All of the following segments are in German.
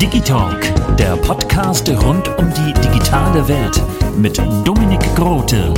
Digitalk, der Podcast rund um die digitale Welt mit Dominik Grote.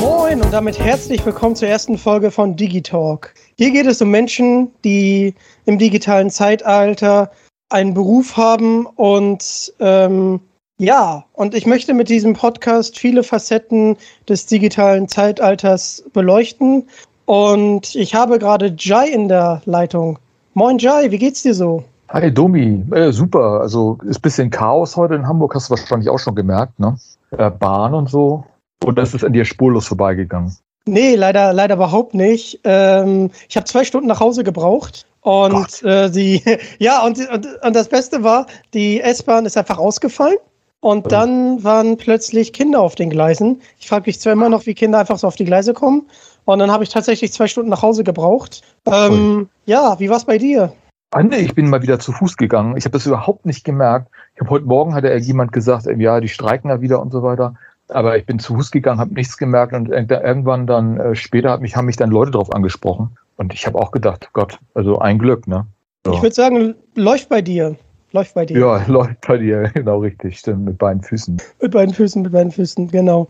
Moin und damit herzlich willkommen zur ersten Folge von Digitalk. Hier geht es um Menschen, die im digitalen Zeitalter einen Beruf haben und ähm, ja, und ich möchte mit diesem Podcast viele Facetten des digitalen Zeitalters beleuchten. Und ich habe gerade Jai in der Leitung. Moin Jai, wie geht's dir so? Hi Domi, äh, super. Also ist ein bisschen Chaos heute in Hamburg, hast du wahrscheinlich auch schon gemerkt, ne? Äh, Bahn und so. Und das ist an dir spurlos vorbeigegangen. Nee, leider, leider überhaupt nicht. Ähm, ich habe zwei Stunden nach Hause gebraucht. Und äh, die, ja, und, und, und das Beste war, die S-Bahn ist einfach ausgefallen. Und dann waren plötzlich Kinder auf den Gleisen. Ich frage mich zwar immer noch, wie Kinder einfach so auf die Gleise kommen. Und dann habe ich tatsächlich zwei Stunden nach Hause gebraucht. Ähm, ja, wie war's bei dir? Ah, nee, ich bin mal wieder zu Fuß gegangen. Ich habe das überhaupt nicht gemerkt. Ich habe heute Morgen hatte jemand gesagt, äh, ja, die streiken da wieder und so weiter. Aber ich bin zu Fuß gegangen, habe nichts gemerkt und irgendwann dann äh, später hat mich, haben mich dann Leute drauf angesprochen. Und ich habe auch gedacht, Gott, also ein Glück, ne? So. Ich würde sagen, läuft bei dir. Läuft bei dir. Ja, läuft bei dir, genau richtig, stimmt, mit beiden Füßen. Mit beiden Füßen, mit beiden Füßen, genau.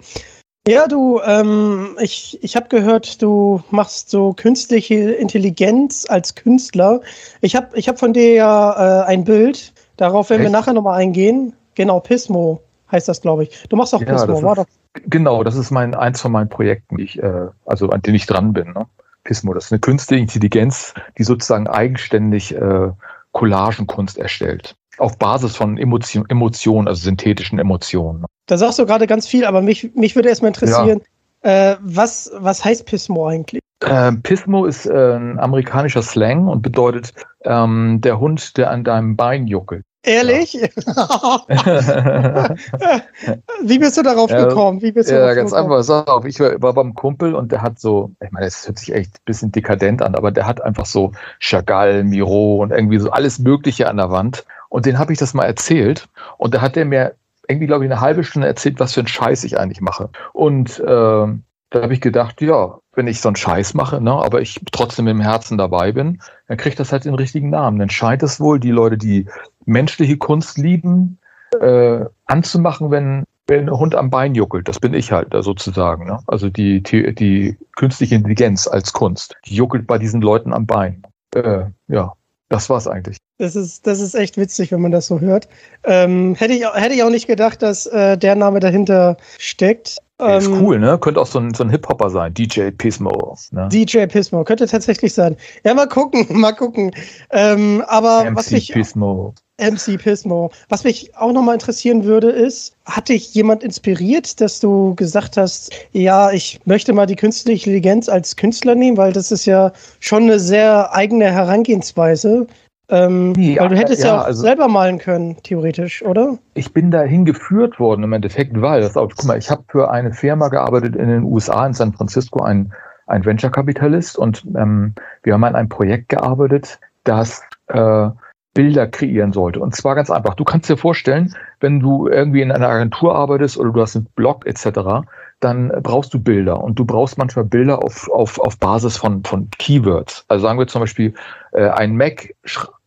Ja, du, ähm, ich, ich habe gehört, du machst so künstliche Intelligenz als Künstler. Ich habe ich hab von dir ja äh, ein Bild, darauf werden wir Echt? nachher nochmal eingehen. Genau, Pismo heißt das, glaube ich. Du machst auch Ja, Pismo, war doch. genau, das ist mein eins von meinen Projekten, ich, äh, also an denen ich dran bin. Ne? Pismo, das ist eine künstliche Intelligenz, die sozusagen eigenständig äh, Collagenkunst erstellt. Auf Basis von Emotion, Emotionen, also synthetischen Emotionen. ne? Da sagst du gerade ganz viel, aber mich, mich würde erstmal interessieren, äh, was, was heißt Pismo eigentlich? Ähm, Pismo ist äh, ein amerikanischer Slang und bedeutet ähm, der Hund, der an deinem Bein juckelt. Ehrlich? Wie bist du darauf Ja, gekommen? Wie bist du Ja, darauf ganz gekommen? einfach. Sag auf, ich war, beim Kumpel und der hat so, ich meine, das hört sich echt ein bisschen dekadent an, aber der hat einfach so Chagall, Miro und irgendwie so alles Mögliche an der Wand. Und den habe ich das mal erzählt. Und da hat der mir irgendwie, glaube ich, eine halbe Stunde erzählt, was für einen Scheiß ich eigentlich mache. Und ähm, da habe ich gedacht, ja, wenn ich so einen Scheiß mache, ne, aber ich trotzdem im Herzen dabei bin, dann kriegt das halt den richtigen Namen. Dann scheint es wohl, die Leute, die menschliche Kunst lieben, äh, anzumachen, wenn, wenn ein Hund am Bein juckelt. Das bin ich halt sozusagen. Ne? Also die, die, die künstliche Intelligenz als Kunst, die juckelt bei diesen Leuten am Bein. Äh, ja, das war's eigentlich. Das ist, das ist echt witzig, wenn man das so hört. Ähm, hätte, ich, auch- hätte ich auch nicht gedacht, dass äh, der Name dahinter steckt. Der ist Ähm, cool, ne? Könnte auch so ein, so ein Hip-Hopper sein, DJ Pismo. Ne? DJ Pismo, könnte tatsächlich sein. Ja, mal gucken, mal gucken. Ähm, aber was MC mich Pismo. MC Pismo. Was mich auch nochmal interessieren würde, ist, hat dich jemand inspiriert, dass du gesagt hast, ja, ich möchte mal die künstliche Intelligenz als Künstler nehmen, weil das ist ja schon eine sehr eigene Herangehensweise. Ähm, Ja, weil du hättest ja, ja, auch also- selber malen können, theoretisch, oder? ich bin dahin geführt worden im Endeffekt, weil, das guck mal, ich habe für eine Firma gearbeitet in den USA, in San Francisco, ein, ein Venture-Kapitalist und ähm, wir haben an einem Projekt gearbeitet, das äh, Bilder kreieren sollte. Und zwar ganz einfach. Du kannst dir vorstellen, wenn du irgendwie in einer Agentur arbeitest oder du hast einen Blog etc., dann brauchst du Bilder und du brauchst manchmal Bilder auf, auf, auf Basis von, von Keywords. Also sagen wir zum Beispiel äh, ein Mac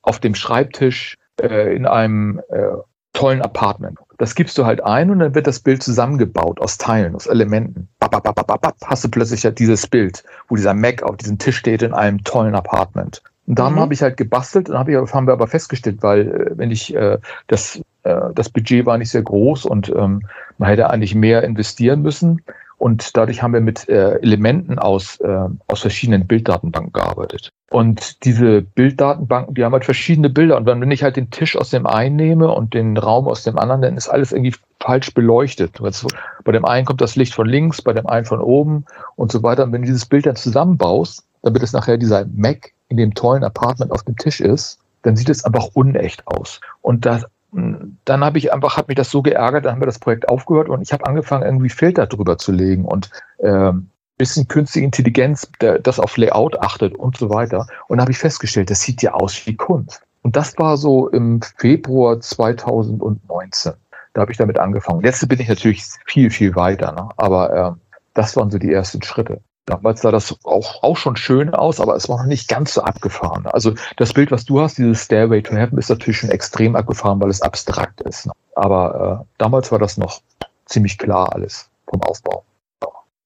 auf dem Schreibtisch äh, in einem äh, tollen Apartment. Das gibst du halt ein und dann wird das Bild zusammengebaut aus Teilen, aus Elementen. Bap, bap, bap, bap, bap, hast du plötzlich ja dieses Bild, wo dieser Mac auf diesem Tisch steht in einem tollen Apartment. Und dann Mhm. habe ich halt gebastelt und hab ich, haben wir aber festgestellt, weil äh, wenn ich äh, das, äh, das Budget war nicht sehr groß und ähm, man hätte eigentlich mehr investieren müssen. Und dadurch haben wir mit äh, Elementen aus, äh, aus verschiedenen Bilddatenbanken gearbeitet. Und diese Bilddatenbanken, die haben halt verschiedene Bilder. Und wenn ich halt den Tisch aus dem einen nehme und den Raum aus dem anderen, dann ist alles irgendwie falsch beleuchtet. Also bei dem einen kommt das Licht von links, bei dem einen von oben und so weiter. Und wenn du dieses Bild dann zusammenbaust, damit es nachher dieser Mac in dem tollen Apartment auf dem Tisch ist, dann sieht es einfach unecht aus. Und das, dann habe ich einfach, hat mich das so geärgert, dann haben wir das Projekt aufgehört und ich habe angefangen, irgendwie Filter drüber zu legen und ähm, bisschen künstliche Intelligenz, der, das auf Layout achtet und so weiter. Und da habe ich festgestellt, das sieht ja aus wie Kunst. Und das war so im Februar 2019. Da habe ich damit angefangen. Jetzt bin ich natürlich viel, viel weiter, ne? aber äh, das waren so die ersten Schritte. Damals sah das auch, auch schon schön aus, aber es war noch nicht ganz so abgefahren. Also das Bild, was du hast, dieses Stairway to Heaven, ist natürlich schon extrem abgefahren, weil es abstrakt ist. Ne? Aber äh, damals war das noch ziemlich klar alles vom Aufbau.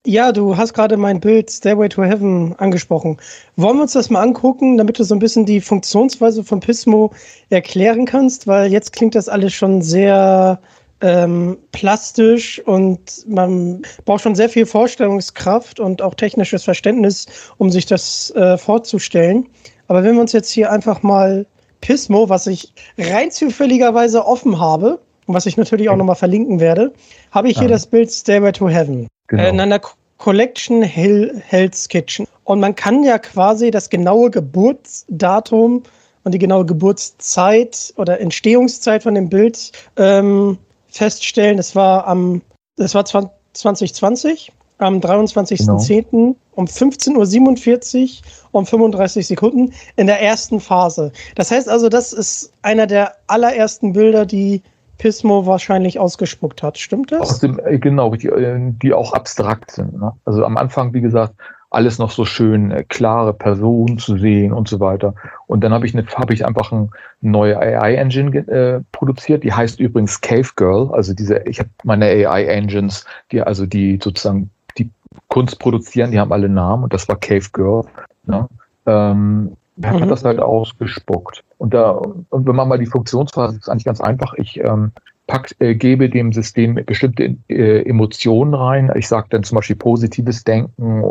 Ja, du hast gerade mein Bild Stairway to Heaven angesprochen. Wollen wir uns das mal angucken, damit du so ein bisschen die Funktionsweise von Pismo erklären kannst? Weil jetzt klingt das alles schon sehr ähm, plastisch und man braucht schon sehr viel Vorstellungskraft und auch technisches Verständnis, um sich das äh, vorzustellen. Aber wenn wir uns jetzt hier einfach mal Pismo, was ich rein zufälligerweise offen habe und was ich natürlich auch nochmal verlinken werde, habe ich hier Ja. das Bild Stairway to Heaven Genau. äh, in einer Co- Collection Hill, Hell's Kitchen. Und man kann ja quasi das genaue Geburtsdatum und die genaue Geburtszeit oder Entstehungszeit von dem Bild ähm, feststellen. Das war am, das war 20 2020, am 23.10. um 15.47 Uhr um 35 Sekunden in der ersten Phase. Das heißt also, das ist einer der allerersten Bilder, die Pismo wahrscheinlich ausgespuckt hat. Stimmt das? dem, äh, genau, die, äh, die auch abstrakt sind. Ne? Also am Anfang, wie gesagt, alles noch so schön äh, klare Personen zu sehen und so weiter. Und dann habe ich, eine, hab ich einfach eine neue AI-Engine äh, produziert, die heißt übrigens Cave Girl. Also diese, ich habe meine AI-Engines, die also die sozusagen die Kunst produzieren, die haben alle Namen und das war Cave Girl. Ne? Ähm, er hat Mhm. das halt ausgespuckt. Und da, und wenn man mal die Funktionsphase ist eigentlich ganz einfach. Ich ähm, pack, äh, gebe dem System bestimmte äh, Emotionen rein. Ich sage dann zum Beispiel positives Denken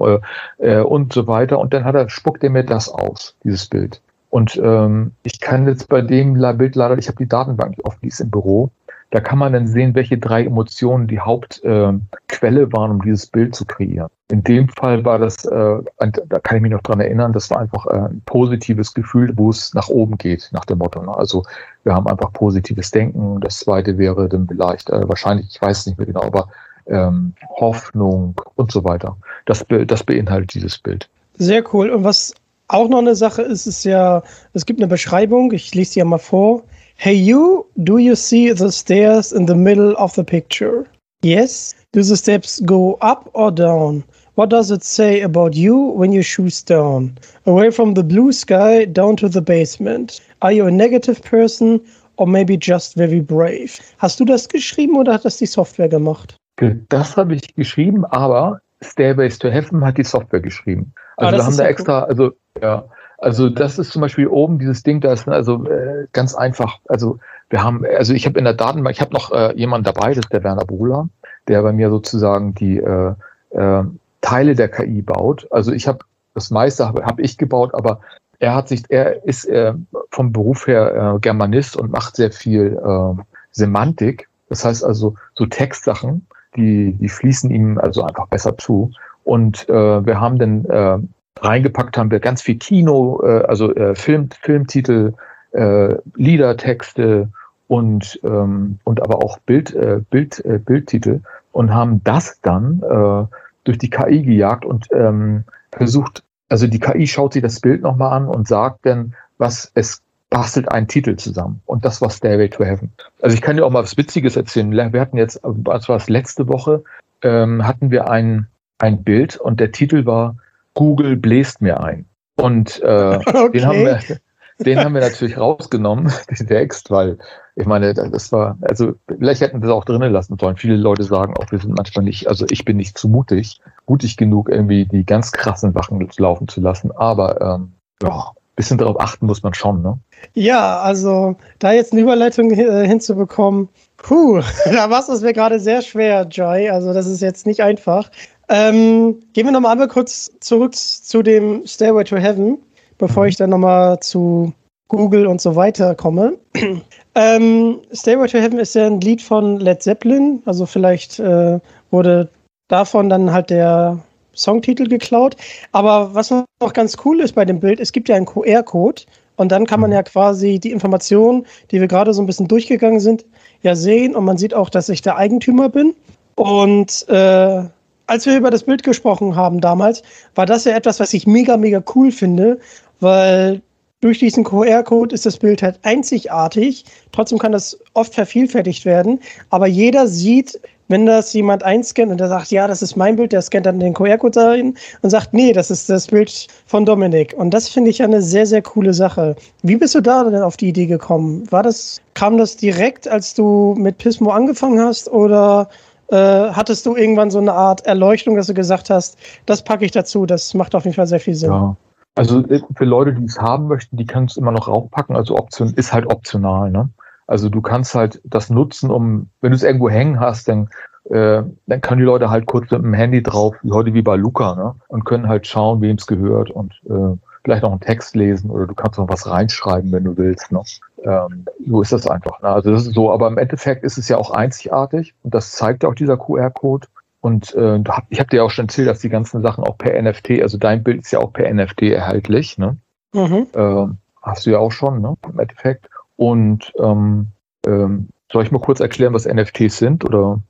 äh, äh, und so weiter. Und dann hat er, spuckt er mir das aus, dieses Bild. Und ähm, ich kann jetzt bei dem Bild leider, ich habe die Datenbank offen, die ist im Büro. Da kann man dann sehen, welche drei Emotionen die Hauptquelle äh, waren, um dieses Bild zu kreieren. In dem Fall war das, äh, da kann ich mich noch dran erinnern, das war einfach äh, ein positives Gefühl, wo es nach oben geht, nach dem Motto. Ne? Also wir haben einfach positives Denken. Das zweite wäre dann vielleicht, äh, wahrscheinlich, ich weiß es nicht mehr genau, aber ähm, Hoffnung und so weiter. Das, das beinhaltet dieses Bild. Sehr cool. Und was auch noch eine Sache ist, ist ja, es gibt eine Beschreibung, ich lese die ja mal vor. Hey you, do you see the stairs in the middle of the picture? Yes. Do the steps go up or down? What does it say about you when you choose down? Away from the blue sky, down to the basement. Are you a negative person or maybe just very brave? Hast du das geschrieben oder hat das die Software gemacht? Das habe ich geschrieben, aber Stairways to Heaven hat die Software geschrieben. Ah, Also das wir haben da extra, also ja, also das ist zum Beispiel oben dieses Ding, da ist also äh, ganz einfach. Also wir haben, also ich habe in der Datenbank, ich habe noch äh, jemanden dabei, das ist der Werner Bruhler, der bei mir sozusagen die äh, äh, Teile der KI baut. Also ich habe das meiste habe hab ich gebaut, aber er hat sich, er ist äh, vom Beruf her äh, Germanist und macht sehr viel äh, Semantik. Das heißt also so Textsachen, die, die fließen ihm also einfach besser zu. Und äh, wir haben dann äh, reingepackt, haben wir ganz viel Kino, äh, also äh, Film, Filmtitel, äh, Liedertexte und, ähm, und aber auch Bild, äh, Bild, äh, Bildtitel und haben das dann äh, durch die KI gejagt und ähm, versucht, also die KI schaut sich das Bild nochmal an und sagt dann, was es bastelt einen Titel zusammen. Und das war Stairway to Heaven. Also ich kann dir auch mal was Witziges erzählen. Wir hatten jetzt, was war es letzte Woche, ähm, hatten wir ein, ein Bild und der Titel war Google bläst mir ein. Und äh, den haben wir, den haben wir natürlich rausgenommen, den Text, weil ich meine, das war, also vielleicht hätten wir es auch drinnen lassen sollen. Viele Leute sagen auch, wir sind manchmal nicht, also ich bin nicht zu mutig, mutig genug, irgendwie die ganz krassen Sachen laufen zu lassen. Aber ähm, ja, bisschen darauf achten muss man schon, ne? Ja, also da jetzt eine Überleitung äh, hinzubekommen, puh, da war es mir gerade sehr schwer, Joy. Also das ist jetzt nicht einfach. Ähm, gehen wir nochmal einmal kurz zurück zu dem Stairway to Heaven, bevor mhm. ich dann nochmal zu Google und so weiter komme. ähm, Stairway to Heaven ist ja ein Lied von Led Zeppelin, also vielleicht äh, wurde davon dann halt der Songtitel geklaut. Aber was noch ganz cool ist bei dem Bild, es gibt ja einen QR-Code und dann kann man mhm. ja quasi die Informationen, die wir gerade so ein bisschen durchgegangen sind, ja sehen und man sieht auch, dass ich der Eigentümer bin. Und äh, als wir über das Bild gesprochen haben damals, war das ja etwas, was ich mega, mega cool finde, weil durch diesen QR-Code ist das Bild halt einzigartig. Trotzdem kann das oft vervielfältigt werden. Aber jeder sieht, wenn das jemand einscannt und der sagt, ja, das ist mein Bild, der scannt dann den QR-Code rein und sagt, nee, das ist das Bild von Dominik. Und das finde ich eine sehr, sehr coole Sache. Wie bist du da denn auf die Idee gekommen? War das, kam das direkt, als du mit Pismo angefangen hast oder äh, hattest du irgendwann so eine Art Erleuchtung, dass du gesagt hast, das packe ich dazu, das macht auf jeden Fall sehr viel Sinn? Ja. Also äh, für Leute, die es haben möchten, die können es immer noch raufpacken. Also Option ist halt optional. Ne? Also du kannst halt das nutzen, um, wenn du es irgendwo hängen hast, dann, äh, dann können die Leute halt kurz mit dem Handy drauf, wie heute wie bei Luca, ne? und können halt schauen, wem es gehört und äh, vielleicht noch einen Text lesen oder du kannst noch was reinschreiben, wenn du willst. Ne? Ähm, so ist das einfach. Ne? Also das ist so, aber im Endeffekt ist es ja auch einzigartig und das zeigt auch dieser QR-Code. Und äh, ich habe dir auch schon erzählt, dass die ganzen Sachen auch per NFT, also dein Bild ist ja auch per NFT erhältlich. Ne? Mhm. Äh, hast du ja auch schon, ne? Im Endeffekt. Und ähm, ähm, soll ich mal kurz erklären, was NFTs sind? Oder,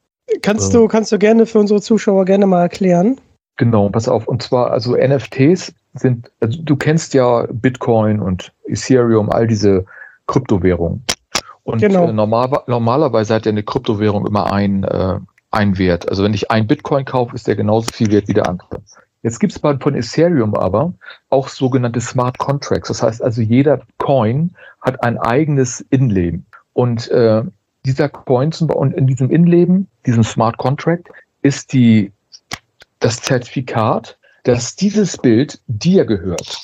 kannst, äh, du, kannst du gerne für unsere Zuschauer gerne mal erklären? Genau, pass auf. Und zwar, also NFTs sind, also du kennst ja Bitcoin und Ethereum, all diese Kryptowährungen. Und genau. äh, normal, normalerweise hat ja eine Kryptowährung immer ein, äh, ein Wert. Also wenn ich ein Bitcoin kaufe, ist der genauso viel wert wie der andere. Jetzt gibt es von Ethereum aber auch sogenannte Smart Contracts. Das heißt also, jeder Coin hat ein eigenes Innenleben. Und äh, dieser Coin und in diesem Innenleben, diesem Smart Contract, ist die, das Zertifikat, dass dieses Bild dir gehört.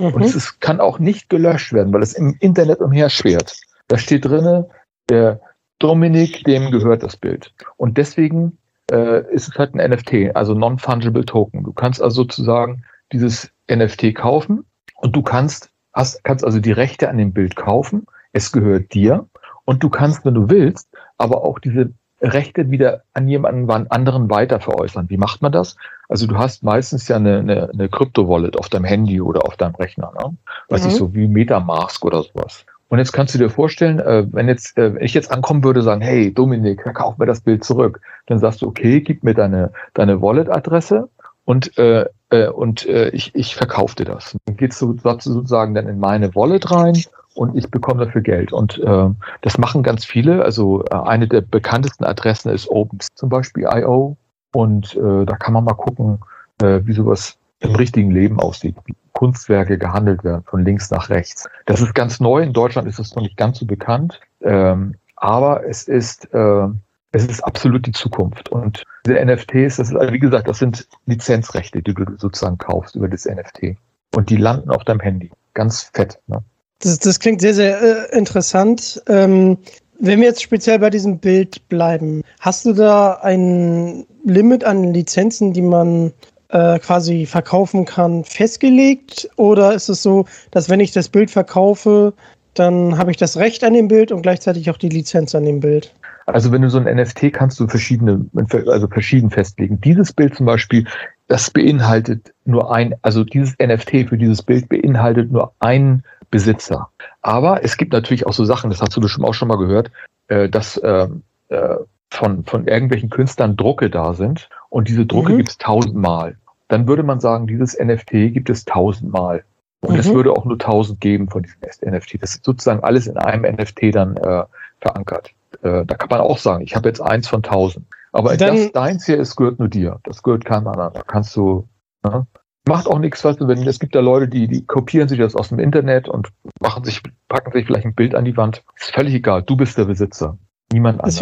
Mhm. Und es ist, kann auch nicht gelöscht werden, weil es im Internet umherschwert. Da steht drinne, der Dominik, dem gehört das Bild. Und deswegen äh, ist es halt ein NFT, also Non-Fungible Token. Du kannst also sozusagen dieses NFT kaufen und du kannst, hast, kannst also die Rechte an dem Bild kaufen. Es gehört dir und du kannst, wenn du willst, aber auch diese Rechte wieder an jemanden anderen weiter veräußern. Wie macht man das? Also du hast meistens ja eine, eine, eine Crypto-Wallet auf deinem Handy oder auf deinem Rechner, ne? Weiß mhm. ich so wie Metamask oder sowas. Und jetzt kannst du dir vorstellen, äh, wenn jetzt äh, wenn ich jetzt ankommen würde, sagen, hey Dominik, kauf mir das Bild zurück, dann sagst du, okay, gib mir deine deine Wallet-Adresse und äh, äh, und äh, ich ich verkaufe dir das. Dann gehst du sozusagen dann in meine Wallet rein und ich bekomme dafür Geld. Und äh, das machen ganz viele. Also äh, eine der bekanntesten Adressen ist Open zum Beispiel IO und äh, da kann man mal gucken, äh, wie sowas im richtigen Leben aussieht. Kunstwerke gehandelt werden, von links nach rechts. Das ist ganz neu. In Deutschland ist es noch nicht ganz so bekannt. Ähm, aber es ist, äh, es ist absolut die Zukunft. Und diese NFTs, das ist, also wie gesagt, das sind Lizenzrechte, die du sozusagen kaufst über das NFT. Und die landen auf deinem Handy. Ganz fett. Ne? Das, das klingt sehr, sehr äh, interessant. Ähm, wenn wir jetzt speziell bei diesem Bild bleiben, hast du da ein Limit an Lizenzen, die man äh, quasi verkaufen kann, festgelegt? Oder ist es so, dass wenn ich das Bild verkaufe, dann habe ich das Recht an dem Bild und gleichzeitig auch die Lizenz an dem Bild? Also wenn du so ein NFT kannst du verschiedene, also verschieden festlegen. Dieses Bild zum Beispiel, das beinhaltet nur ein, also dieses NFT für dieses Bild beinhaltet nur einen Besitzer. Aber es gibt natürlich auch so Sachen, das hast du bestimmt auch schon mal gehört, äh, dass äh, äh, von, von irgendwelchen Künstlern Drucke da sind und diese Drucke mhm. gibt es tausendmal dann würde man sagen, dieses NFT gibt es tausendmal. Und es mhm. würde auch nur tausend geben von diesem NFT. Das ist sozusagen alles in einem NFT dann äh, verankert. Äh, da kann man auch sagen, ich habe jetzt eins von tausend. Aber dann, das deins hier ist, gehört nur dir. Das gehört keinem anderen. Da kannst du. Ne? Macht auch nichts, weißt du, wenn es gibt da Leute, die, die kopieren sich das aus dem Internet und machen sich, packen sich vielleicht ein Bild an die Wand. Ist völlig egal. Du bist der Besitzer. Niemand anders.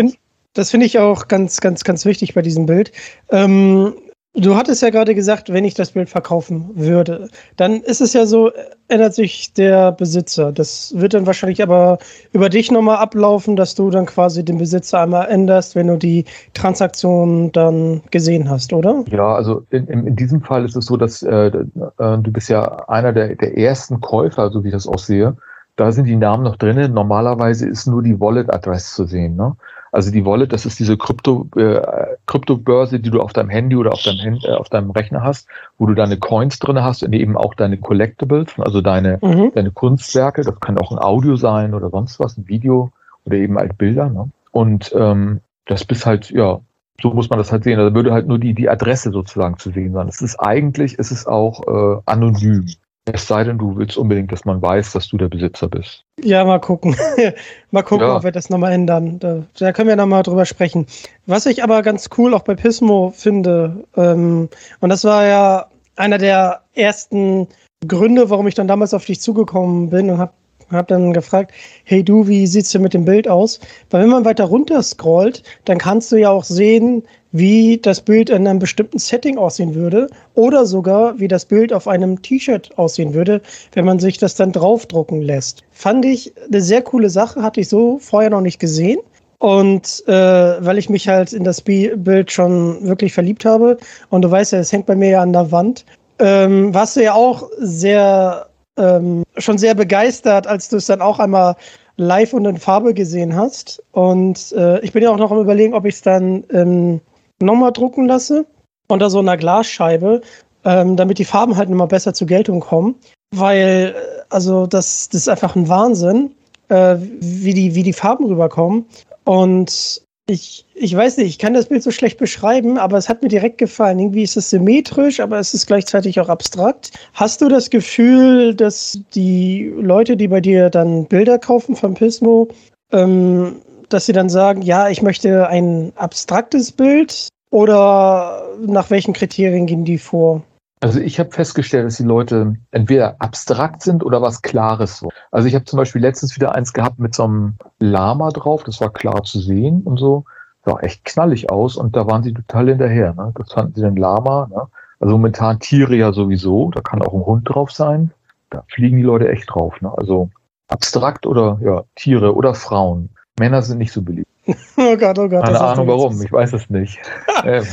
das finde ich auch ganz, ganz, ganz wichtig bei diesem Bild. Ähm, du hattest ja gerade gesagt, wenn ich das Bild verkaufen würde, dann ist es ja so, ändert sich der Besitzer. Das wird dann wahrscheinlich aber über dich nochmal ablaufen, dass du dann quasi den Besitzer einmal änderst, wenn du die Transaktion dann gesehen hast, oder? Ja, also in, in, diesem Fall ist es so, dass äh, äh, du bist ja einer der, der ersten Käufer, so wie ich das auch sehe. Da sind die Namen noch drinnen. Normalerweise ist nur die Wallet-Adresse zu sehen. Ne? Also die Wallet, das ist diese Krypto, äh, Kryptobörse, die du auf deinem Handy oder auf deinem, Hand, äh, auf deinem Rechner hast, wo du deine Coins drin hast und eben auch deine Collectibles, also deine, Mhm. deine Kunstwerke. Das kann auch ein Audio sein oder sonst was, ein Video oder eben halt Bilder. Ne? Und ähm, das bist halt, ja, so muss man das halt sehen. Da würde halt nur die, die Adresse sozusagen zu sehen sein. Es ist eigentlich, es ist auch äh, anonym. Es sei denn, du willst unbedingt, dass man weiß, dass du der Besitzer bist. Ja, mal gucken. mal gucken, Ja. ob wir das nochmal ändern. Da, da können wir nochmal drüber sprechen. Was ich aber ganz cool auch bei Pismo finde, ähm, und das war ja einer der ersten Gründe, warum ich dann damals auf dich zugekommen bin und habe hab dann gefragt, hey du, wie sieht's denn mit dem Bild aus? Weil wenn man weiter runter scrollt, dann kannst du ja auch sehen, wie das Bild in einem bestimmten Setting aussehen würde oder sogar, wie das Bild auf einem T-Shirt aussehen würde, wenn man sich das dann draufdrucken lässt. Fand ich eine sehr coole Sache, hatte ich so vorher noch nicht gesehen. Und äh, weil ich mich halt in das Bi- Bild schon wirklich verliebt habe, und du weißt ja, es hängt bei mir ja an der Wand, ähm, warst du ja auch sehr, ähm, schon sehr begeistert, als du es dann auch einmal live und in Farbe gesehen hast. Und äh, ich bin ja auch noch am überlegen, ob ich es dann ähm, nochmal drucken lasse unter so einer Glasscheibe, ähm, damit die Farben halt nochmal besser zur Geltung kommen. Weil, äh, also das, das ist einfach ein Wahnsinn, äh, wie, die, wie die Farben rüberkommen. Und ich, ich weiß nicht, ich kann das Bild so schlecht beschreiben, aber es hat mir direkt gefallen. Irgendwie ist es symmetrisch, aber es ist gleichzeitig auch abstrakt. Hast du das Gefühl, dass die Leute, die bei dir dann Bilder kaufen von Pismo, ähm, dass sie dann sagen, ja, ich möchte ein abstraktes Bild oder nach welchen Kriterien gehen die vor? Also ich habe festgestellt, dass die Leute entweder abstrakt sind oder was Klares. wollen. Also ich habe zum Beispiel letztens wieder eins gehabt mit so einem Lama drauf, das war klar zu sehen und so. Sah echt knallig aus und da waren sie total hinterher. Ne? Das fanden sie den Lama. Ne? Also momentan Tiere ja sowieso, da kann auch ein Hund drauf sein. Da fliegen die Leute echt drauf. Ne? Also abstrakt oder ja, Tiere oder Frauen. Männer sind nicht so beliebt. Oh Gott, oh Gott. Keine Ahnung warum, ich weiß es nicht. ähm,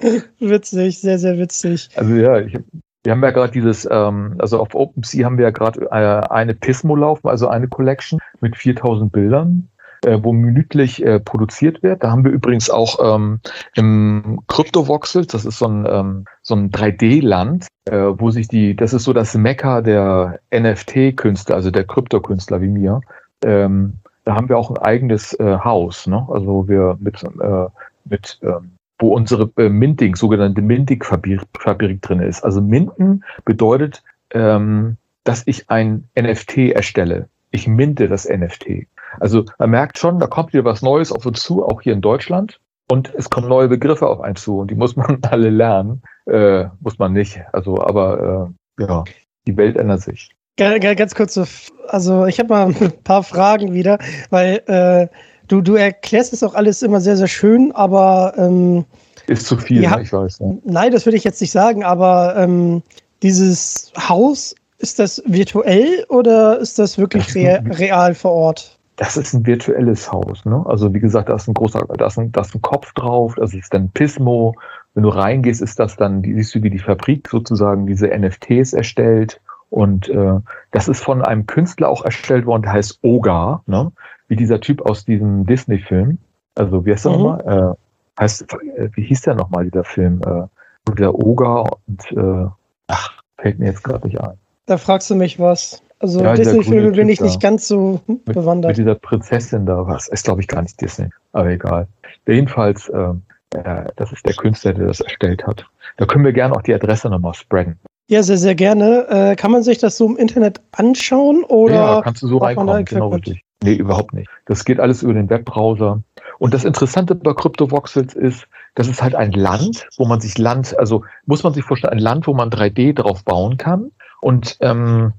Witzig, sehr, sehr witzig. Also ja, ich, wir haben ja gerade dieses, ähm, also auf OpenSea haben wir ja gerade äh, eine Pismo laufen, also eine Collection mit 4000 Bildern, äh, wo minütlich äh, produziert wird. Da haben wir übrigens auch ähm, im Cryptovoxel, das ist so ein, ähm, so ein 3D-Land, äh, wo sich die, das ist so das Mekka der NFT-Künstler, also der Kryptokünstler wie mir. Ähm, da haben wir auch ein eigenes äh, Haus, ne? Also wir mit, äh, mit ähm, wo unsere äh, Minting, sogenannte Minting-Fabrik Fabrik drin ist. Also Minten bedeutet, ähm, dass ich ein NFT erstelle. Ich minte das NFT. Also man merkt schon, da kommt wieder was Neues auf uns zu, auch hier in Deutschland. Und es kommen neue Begriffe auf einen zu und die muss man alle lernen. Äh, muss man nicht. Also, aber äh, ja, die Welt ändert sich. Ga- ga- Ganz kurz, so, f- also ich habe mal ein paar Fragen wieder, weil äh, du, du erklärst es auch alles immer sehr, sehr schön, aber ähm, Ist zu viel, Ja. ne? ich weiß. Ne? nein, das würde ich jetzt nicht sagen, aber ähm, dieses Haus, ist das virtuell oder ist das wirklich ein- real vor Ort? Das ist ein virtuelles Haus, ne? Also wie gesagt, da ist ein großer, da ist ein, da ist ein Kopf drauf, das ist dann Pismo. Wenn du reingehst, ist das dann, die- siehst du, wie die Fabrik sozusagen diese NFTs erstellt. Und äh, das ist von einem Künstler auch erstellt worden, der heißt Oga, ne? Wie dieser Typ aus diesem Disney-Film. Also wie heißt der Mhm. nochmal? Äh, heißt, äh, wie hieß der nochmal, dieser Film? Äh, der Oga und äh, ach, fällt mir jetzt gerade nicht ein. Da fragst du mich was. Also Ja, Disney-Filme bin ich nicht ganz so mit, bewandert. mit dieser Prinzessin da was. Ist, glaube ich, gar nicht Disney. Aber egal. Jedenfalls, ähm, äh, das ist der Künstler, der das erstellt hat. Da können wir gerne auch die Adresse nochmal spreaden. Ja, sehr, sehr gerne. Äh, kann man sich das so im Internet anschauen oder ja, kannst du so reinkommen. Genau richtig. Nee, überhaupt nicht. Das geht alles über den Webbrowser. Und das Interessante bei CryptoVoxels ist, das ist halt ein Land, wo man sich Land, also muss man sich vorstellen, ein Land, wo man 3D drauf bauen kann. Und ähm,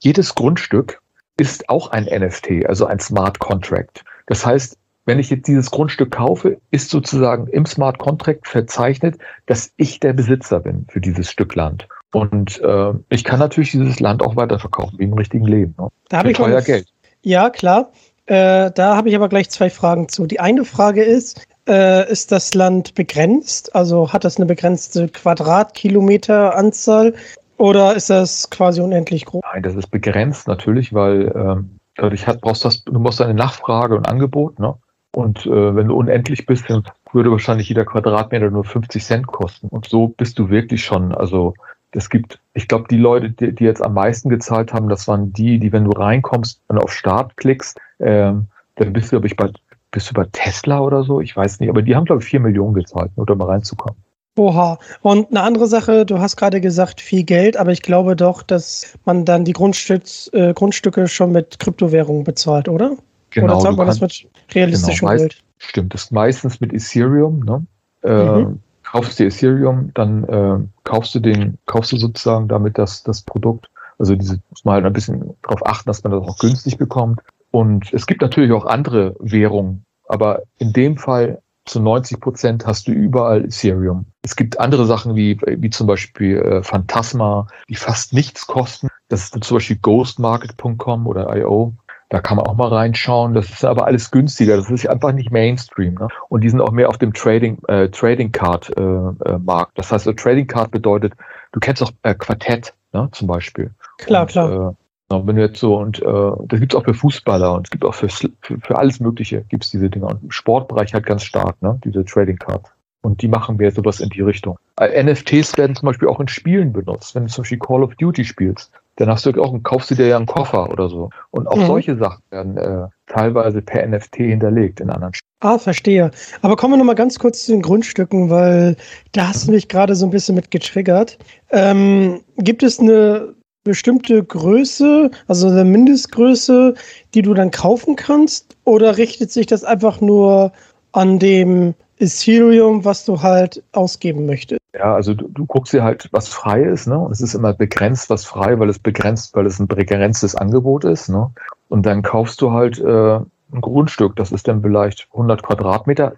jedes Grundstück ist auch ein NFT, also ein Smart Contract. Das heißt, wenn ich jetzt dieses Grundstück kaufe, ist sozusagen im Smart Contract verzeichnet, dass ich der Besitzer bin für dieses Stück Land. Und äh, ich kann natürlich dieses Land auch weiterverkaufen, wie im richtigen Leben. Ne? Da habe ich teuer Geld. Ja, klar. Äh, da habe ich aber gleich zwei Fragen zu. Die eine Frage ist, äh, ist das Land begrenzt? Also hat das eine begrenzte Quadratkilometeranzahl oder ist das quasi unendlich groß? Nein, das ist begrenzt natürlich, weil ähm, dadurch hat, brauchst das, du musst eine Nachfrage und Angebot. Ne? Und äh, wenn du unendlich bist, dann würde wahrscheinlich jeder Quadratmeter nur 50 Cent kosten. Und so bist du wirklich schon, also es gibt, ich glaube, die Leute, die, die, jetzt am meisten gezahlt haben, das waren die, die, wenn du reinkommst und auf Start klickst, ähm, dann bist du, glaube ich, bei, bist du bei Tesla oder so, ich weiß nicht, aber die haben, glaube ich, vier Millionen gezahlt, nur um mal reinzukommen. Oha. Und eine andere Sache, du hast gerade gesagt, viel Geld, aber ich glaube doch, dass man dann die Grundstück, äh, Grundstücke schon mit Kryptowährungen bezahlt, oder? Genau. Oder zahlt man das mit realistischem genau, Geld? Stimmt, das ist meistens mit Ethereum, ne? Äh, mhm. Kaufst du Ethereum, dann äh, kaufst du den, kaufst du sozusagen damit das, das Produkt. Also diese muss man halt ein bisschen darauf achten, dass man das auch günstig bekommt. Und es gibt natürlich auch andere Währungen, aber in dem Fall zu 90 Prozent hast du überall Ethereum. Es gibt andere Sachen wie, wie zum Beispiel äh, Phantasma, die fast nichts kosten. Das ist zum Beispiel ghostmarket.com oder IO. Da kann man auch mal reinschauen. Das ist aber alles günstiger. Das ist einfach nicht Mainstream. Ne? Und die sind auch mehr auf dem Trading, äh, Trading Card äh, äh, Markt. Das heißt, Trading Card bedeutet, du kennst auch äh, Quartett ne, zum Beispiel. Klar, und, klar. Äh, wenn du jetzt so, und äh, das gibt es auch für Fußballer und es gibt auch für, für, für alles Mögliche gibt es diese Dinger. Und im Sportbereich halt ganz stark, ne? Diese Trading Cards. Und die machen wir sowas in die Richtung. Äh, NFTs werden zum Beispiel auch in Spielen benutzt. Wenn du zum Beispiel Call of Duty spielst, dann hast du auch, kaufst du dir ja einen Koffer oder so. Und auch mhm. solche Sachen werden äh, teilweise per NFT hinterlegt in anderen Spielen. Ah, verstehe. Aber kommen wir nochmal ganz kurz zu den Grundstücken, weil da hast du mich gerade so ein bisschen mit getriggert. Ähm, gibt es eine bestimmte Größe, also eine Mindestgröße, die du dann kaufen kannst? Oder richtet sich das einfach nur an dem Ethereum, was du halt ausgeben möchtest? Ja, also du, du guckst dir halt, was frei ist, ne? Und es ist immer begrenzt, was frei, weil es begrenzt, weil es ein begrenztes Angebot ist, ne? Und dann kaufst du halt äh, ein Grundstück, das ist dann vielleicht 100 Quadratmeter.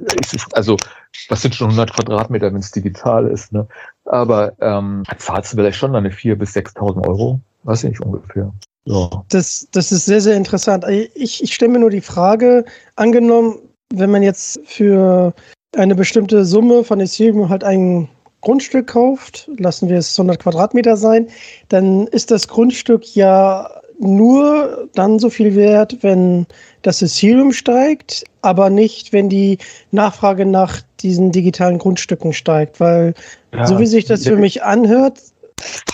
Also, das sind schon 100 Quadratmeter, wenn es digital ist, ne? Aber ähm, zahlst du vielleicht schon deine 4.000 bis 6.000 Euro, weiß ich nicht ungefähr. Ja. Das, das ist sehr, sehr interessant. Ich, ich stelle mir nur die Frage, angenommen, wenn man jetzt für eine bestimmte Summe von Ethereum halt ein Grundstück kauft, lassen wir es 100 Quadratmeter sein, dann ist das Grundstück ja nur dann so viel wert, wenn das Ethereum steigt, aber nicht, wenn die Nachfrage nach diesen digitalen Grundstücken steigt, weil ja, so wie sich das für mich anhört,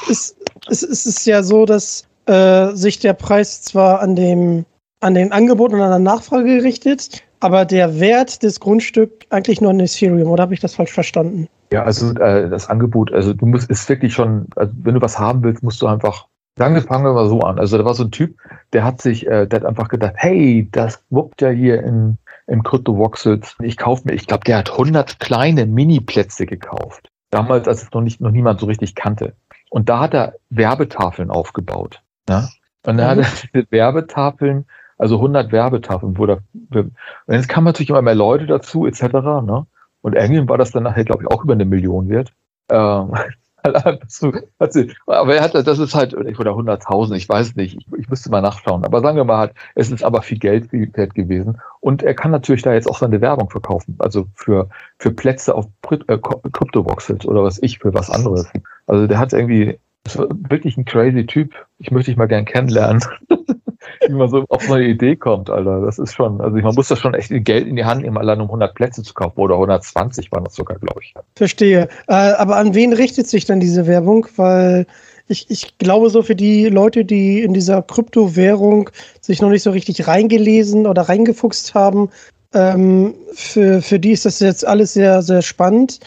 ist, ist, ist es ja so, dass äh, sich der Preis zwar an dem an den Angebot und an der Nachfrage richtet, aber der Wert des Grundstücks eigentlich nur an Ethereum, oder habe ich das falsch verstanden? Ja, also äh, das Angebot, also du musst, ist wirklich schon, also wenn du was haben willst, musst du einfach Sagen wir, fangen wir mal so an. Also da war so ein Typ, der hat sich, äh, der hat einfach gedacht, hey, das wuppt ja hier in, im Krypto-Voxels. Ich kaufe mir, ich glaube, der hat 100 kleine Mini-Plätze gekauft. Damals, als es noch nicht, noch niemand so richtig kannte. Und da hat er Werbetafeln aufgebaut. Ne? Und dann mhm. hat er diese Werbetafeln, also 100 Werbetafeln, wo da, und jetzt kamen natürlich immer mehr Leute dazu, etc. Ne? Und irgendwann war das dann nachher, glaube ich, auch über eine Million wert. Ähm, aber er hat, das ist halt, oder 100.000, ich weiß nicht, ich, ich müsste mal nachschauen. Aber sagen wir mal, halt, es ist aber viel Geld wert gewesen. Und er kann natürlich da jetzt auch seine Werbung verkaufen. Also für, für Plätze auf äh, oder was ich, für was anderes. Also der hat irgendwie, das war wirklich ein crazy Typ. Ich möchte dich mal gern kennenlernen. wie man so auf eine Idee kommt, Alter. Das ist schon, also man muss das schon echt Geld in die Hand nehmen, allein um 100 Plätze zu kaufen. Oder 120 waren das sogar, glaube ich. Verstehe. Äh, aber an wen richtet sich denn diese Werbung? Weil ich, ich glaube, so für die Leute, die in dieser Kryptowährung sich noch nicht so richtig reingelesen oder reingefuchst haben, ähm, für, für die ist das jetzt alles sehr, sehr spannend.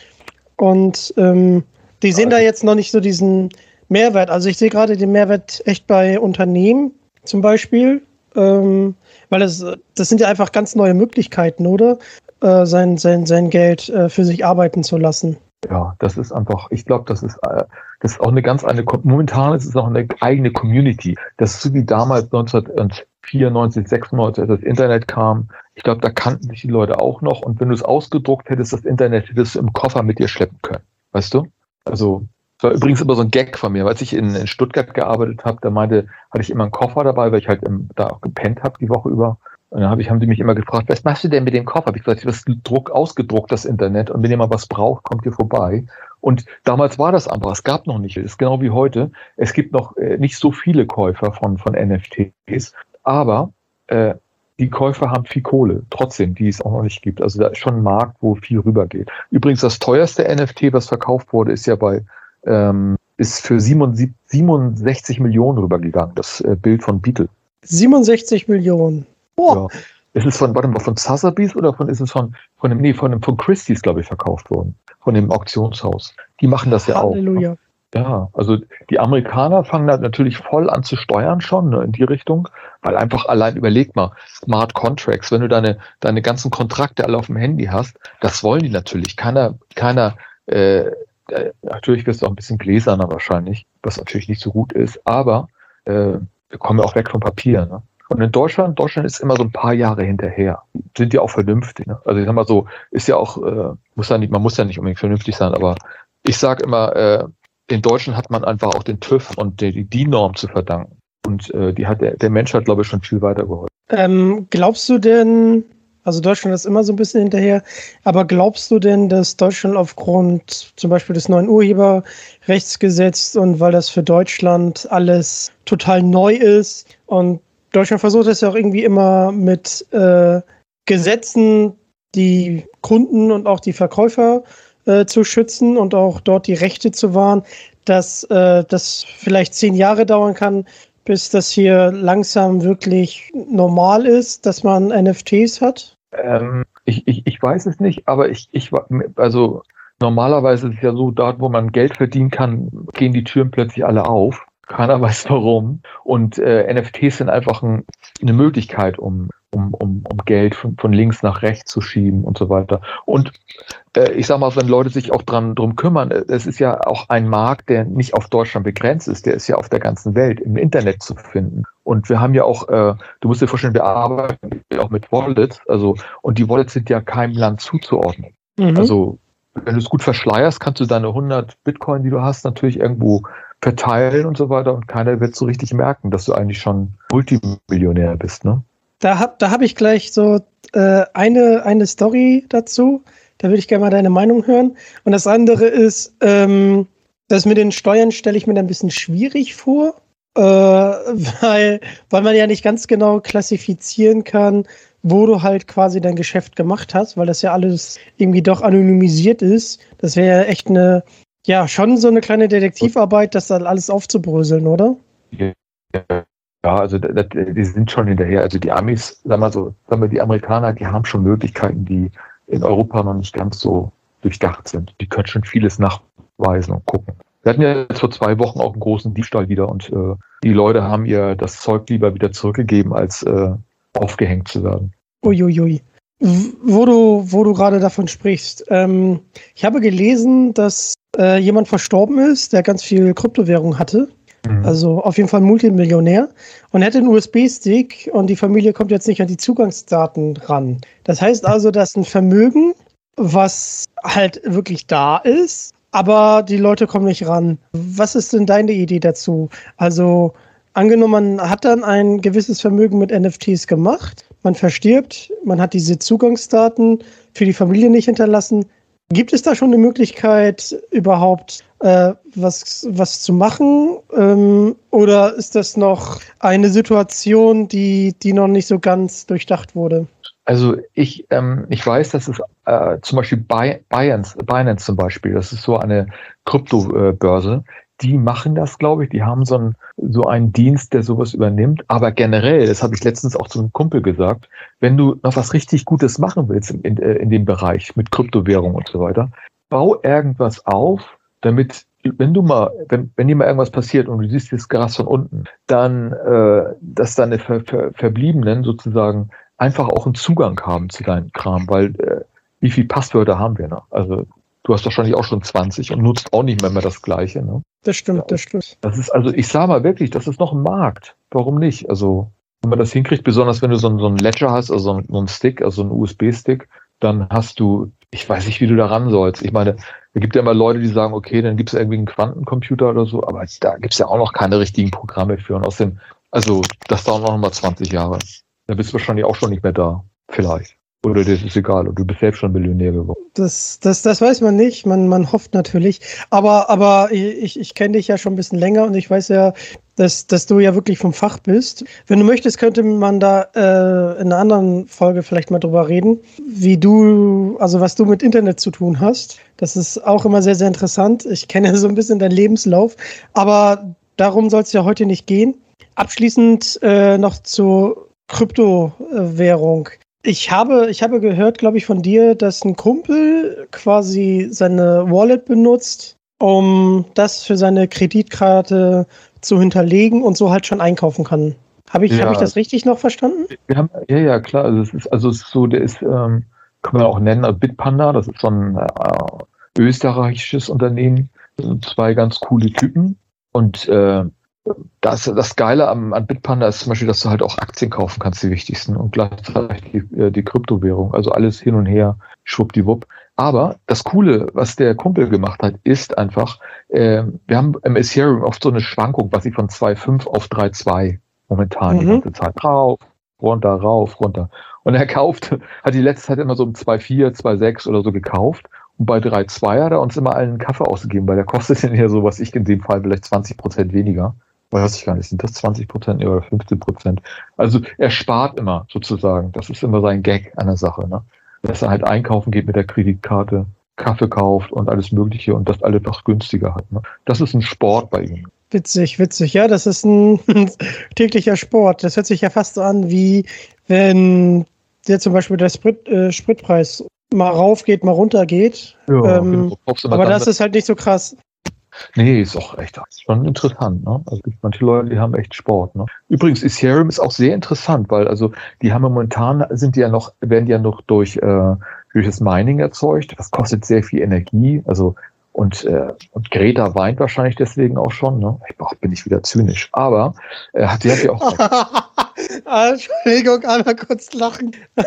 Und ähm, die sehen da jetzt noch nicht so diesen Mehrwert. Also ich sehe gerade den Mehrwert echt bei Unternehmen, zum Beispiel, ähm, weil es, das sind ja einfach ganz neue Möglichkeiten, oder? äh, sein, sein, sein Geld äh, für sich arbeiten zu lassen. Ja, das ist einfach, ich glaube, das ist, äh, das ist auch eine ganz eine, momentan ist es auch eine eigene Community. Das ist so wie damals 1994, 96, als das Internet kam. Ich glaube, da kannten sich die Leute auch noch. Und wenn du es ausgedruckt hättest, das Internet, hättest du im Koffer mit dir schleppen können. Weißt du? Also, das war übrigens immer so ein Gag von mir. Als ich in, in Stuttgart gearbeitet habe, da meinte, hatte ich immer einen Koffer dabei, weil ich halt im, da auch gepennt habe die Woche über. Und dann hab ich, haben die mich immer gefragt, was machst du denn mit dem Koffer? Hab ich gesagt, das Druck ausgedruckt, das Internet. Und wenn ihr mal was braucht, kommt ihr vorbei. Und damals war das einfach. Es gab noch nicht. Es ist genau wie heute. Es gibt noch äh, nicht so viele Käufer von, von NFTs. Aber äh, die Käufer haben viel Kohle, trotzdem, die es auch noch nicht gibt. Also da ist schon ein Markt, wo viel rübergeht. Übrigens, das teuerste NFT, was verkauft wurde, ist ja bei, ähm, ist für 77, 67 Millionen rübergegangen, das äh, Bild von Beetle. 67 Millionen. Ja. Ist es von, warte mal, von Sotheby's oder von, ist es von, von dem, nee, von dem, von Christie's, glaube ich, verkauft worden. Von dem Auktionshaus. Die machen das ja auch. ne? Halleluja. Ja, also die Amerikaner fangen da natürlich voll an zu steuern schon ne, in die Richtung, weil einfach allein überleg mal, Smart Contracts, wenn du deine, deine ganzen Kontrakte alle auf dem Handy hast, das wollen die natürlich. Keiner, keiner, äh, äh, natürlich wirst du auch ein bisschen gläserner wahrscheinlich, was natürlich nicht so gut ist, aber äh, wir kommen ja auch weg vom Papier. Ne? Und in Deutschland, Deutschland ist immer so ein paar Jahre hinterher. Sind ja auch vernünftig. Ne? Also ich sag mal so, ist ja auch, äh, muss ja nicht, man muss ja nicht unbedingt vernünftig sein, aber ich sage immer, äh, in Deutschland hat man einfach auch den TÜV und die, die norm zu verdanken. Und äh, die hat der, der Mensch hat, glaube ich, schon viel weitergeholfen. Ähm, glaubst du denn, also Deutschland ist immer so ein bisschen hinterher, aber glaubst du denn, dass Deutschland aufgrund zum Beispiel des neuen Urheberrechtsgesetzes und weil das für Deutschland alles total neu ist und Deutschland versucht es ja auch irgendwie immer mit äh, Gesetzen die Kunden und auch die Verkäufer äh, zu schützen und auch dort die Rechte zu wahren, dass äh, das vielleicht zehn Jahre dauern kann, bis das hier langsam wirklich normal ist, dass man NFTs hat? Ähm, ich, ich, ich weiß es nicht, aber ich, ich also normalerweise ist es ja so, dort, wo man Geld verdienen kann, gehen die Türen plötzlich alle auf. Keiner weiß warum. Und äh, NFTs sind einfach ein, eine Möglichkeit, um, um, um, um Geld von, von links nach rechts zu schieben und so weiter. Und äh, ich sage mal, wenn Leute sich auch dran drum kümmern, äh, es ist ja auch ein Markt, der nicht auf Deutschland begrenzt ist, der ist ja auf der ganzen Welt im Internet zu finden. Und wir haben ja auch, äh, du musst dir vorstellen, wir arbeiten auch mit Wallets, also und die Wallets sind ja keinem Land zuzuordnen. Mhm. Also wenn du es gut verschleierst, kannst du deine 100 Bitcoin, die du hast, natürlich irgendwo verteilen und so weiter und keiner wird so richtig merken, dass du eigentlich schon Multimillionär bist, ne? Da habe da hab ich gleich so äh, eine, eine Story dazu. Da würde ich gerne mal deine Meinung hören. Und das andere ist, ähm, das mit den Steuern stelle ich mir ein bisschen schwierig vor, äh, weil, weil man ja nicht ganz genau klassifizieren kann, wo du halt quasi dein Geschäft gemacht hast, weil das ja alles irgendwie doch anonymisiert ist. Das wäre ja echt eine, ja, schon so eine kleine Detektivarbeit, das dann alles aufzubröseln, oder? Ja, also das, die sind schon hinterher. Also die Amis, sagen wir so, sagen wir die Amerikaner, die haben schon Möglichkeiten, die in Europa noch nicht ganz so durchdacht sind. Die können schon vieles nachweisen und gucken. Wir hatten ja jetzt vor zwei Wochen auch einen großen Diebstahl wieder und äh, die Leute haben ihr das Zeug lieber wieder zurückgegeben, als äh, aufgehängt zu werden. Uiuiui. Wo du, wo du gerade davon sprichst. Ähm, ich habe gelesen, dass äh, jemand verstorben ist, der ganz viel Kryptowährung hatte. Mhm. Also auf jeden Fall Multimillionär. Und hat einen USB-Stick und die Familie kommt jetzt nicht an die Zugangsdaten ran. Das heißt also, dass ein Vermögen, was halt wirklich da ist, aber die Leute kommen nicht ran. Was ist denn deine Idee dazu? Also angenommen, man hat dann ein gewisses Vermögen mit NFTs gemacht, man verstirbt, man hat diese Zugangsdaten für die Familie nicht hinterlassen. Gibt es da schon eine Möglichkeit, überhaupt äh, was, was zu machen? Ähm, oder ist das noch eine Situation, die, die noch nicht so ganz durchdacht wurde? Also ich, ähm, ich weiß, dass es äh, zum Beispiel Binance, Binance zum Beispiel, das ist so eine Kryptobörse, die machen das, glaube ich. Die haben so einen, so einen Dienst, der sowas übernimmt. Aber generell, das habe ich letztens auch zu einem Kumpel gesagt, wenn du noch was richtig Gutes machen willst in, in, äh, in dem Bereich mit Kryptowährung und so weiter, bau irgendwas auf, damit wenn du mal, wenn, wenn dir mal irgendwas passiert und du siehst das Gras von unten, dann, äh, dass deine Ver, Ver, Verbliebenen sozusagen einfach auch einen Zugang haben zu deinem Kram, weil äh, wie viele Passwörter haben wir noch? Also du hast wahrscheinlich auch schon 20 und nutzt auch nicht mehr, mehr das Gleiche. Ne? Das stimmt, das stimmt. Das ist also, ich sage mal wirklich, das ist noch ein Markt. Warum nicht? Also wenn man das hinkriegt, besonders wenn du so, einen, so einen Ledger hast, also so einen, so einen Stick, also einen USB-Stick, dann hast du, ich weiß nicht, wie du da ran sollst. Ich meine, es gibt ja immer Leute, die sagen, okay, dann gibt es irgendwie einen Quantencomputer oder so, aber da gibt es ja auch noch keine richtigen Programme für. Und außerdem, also das dauert noch mal 20 Jahre. Da bist du wahrscheinlich auch schon nicht mehr da. Vielleicht. Oder das ist egal, und du bist selbst schon Millionär geworden. Das, das, das weiß man nicht, man, man hofft natürlich. Aber, aber ich, ich kenne dich ja schon ein bisschen länger und ich weiß ja, dass, dass du ja wirklich vom Fach bist. Wenn du möchtest, könnte man da äh, in einer anderen Folge vielleicht mal drüber reden, wie du, also was du mit Internet zu tun hast. Das ist auch immer sehr, sehr interessant. Ich kenne so ein bisschen deinen Lebenslauf, aber darum soll es ja heute nicht gehen. Abschließend äh, noch zur Kryptowährung. Ich habe, ich habe gehört, glaube ich, von dir, dass ein Kumpel quasi seine Wallet benutzt, um das für seine Kreditkarte zu hinterlegen und so halt schon einkaufen kann. Habe ich, ja. hab ich das richtig noch verstanden? Wir haben, ja, ja, klar. Also es ist, also es ist so, der ist, ähm, kann man auch nennen, Bitpanda, das ist so ein äh, österreichisches Unternehmen. Das sind zwei ganz coole Typen. Und äh, das, das Geile am, an Bitpanda ist zum Beispiel, dass du halt auch Aktien kaufen kannst, die wichtigsten, und gleichzeitig die, äh, die Kryptowährung, also alles hin und her, schwuppdiwupp. Aber das Coole, was der Kumpel gemacht hat, ist einfach, äh, wir haben im Ethereum oft so eine Schwankung, was ich von 2,5 auf 3,2 momentan mhm. die ganze Zeit rauf, runter, rauf, runter. Und er kauft, hat die letzte Zeit immer so um 2,4, 2,6 oder so gekauft. Und bei 3,2 hat er uns immer allen Kaffee ausgegeben, weil der kostet ja so, was ich in dem Fall vielleicht 20 Prozent weniger weiß ich gar nicht, sind das 20 Prozent oder 15 Prozent? Also er spart immer sozusagen. Das ist immer sein Gag an der Sache, ne? Dass er halt einkaufen geht mit der Kreditkarte, Kaffee kauft und alles Mögliche und das alles noch günstiger hat. Ne? Das ist ein Sport bei ihm. Witzig, witzig. Ja, das ist ein täglicher Sport. Das hört sich ja fast so an, wie wenn der zum Beispiel der Sprit, äh, Spritpreis mal rauf geht, mal runter geht. Ja, ähm, genau. aber das ist halt nicht so krass. Nee, ist auch echt schon interessant. Ne? Also es gibt manche Leute, die haben echt Sport. Ne? Übrigens, Ethereum ist auch sehr interessant, weil also die haben momentan sind die ja noch, werden die ja noch durch, äh, durch das Mining erzeugt. Das kostet sehr viel Energie. Also und, äh, und Greta weint wahrscheinlich deswegen auch schon. Ne? Ich boah, bin ich wieder zynisch. Aber äh, hat sie hat ja auch. Entschuldigung, einmal kurz lachen.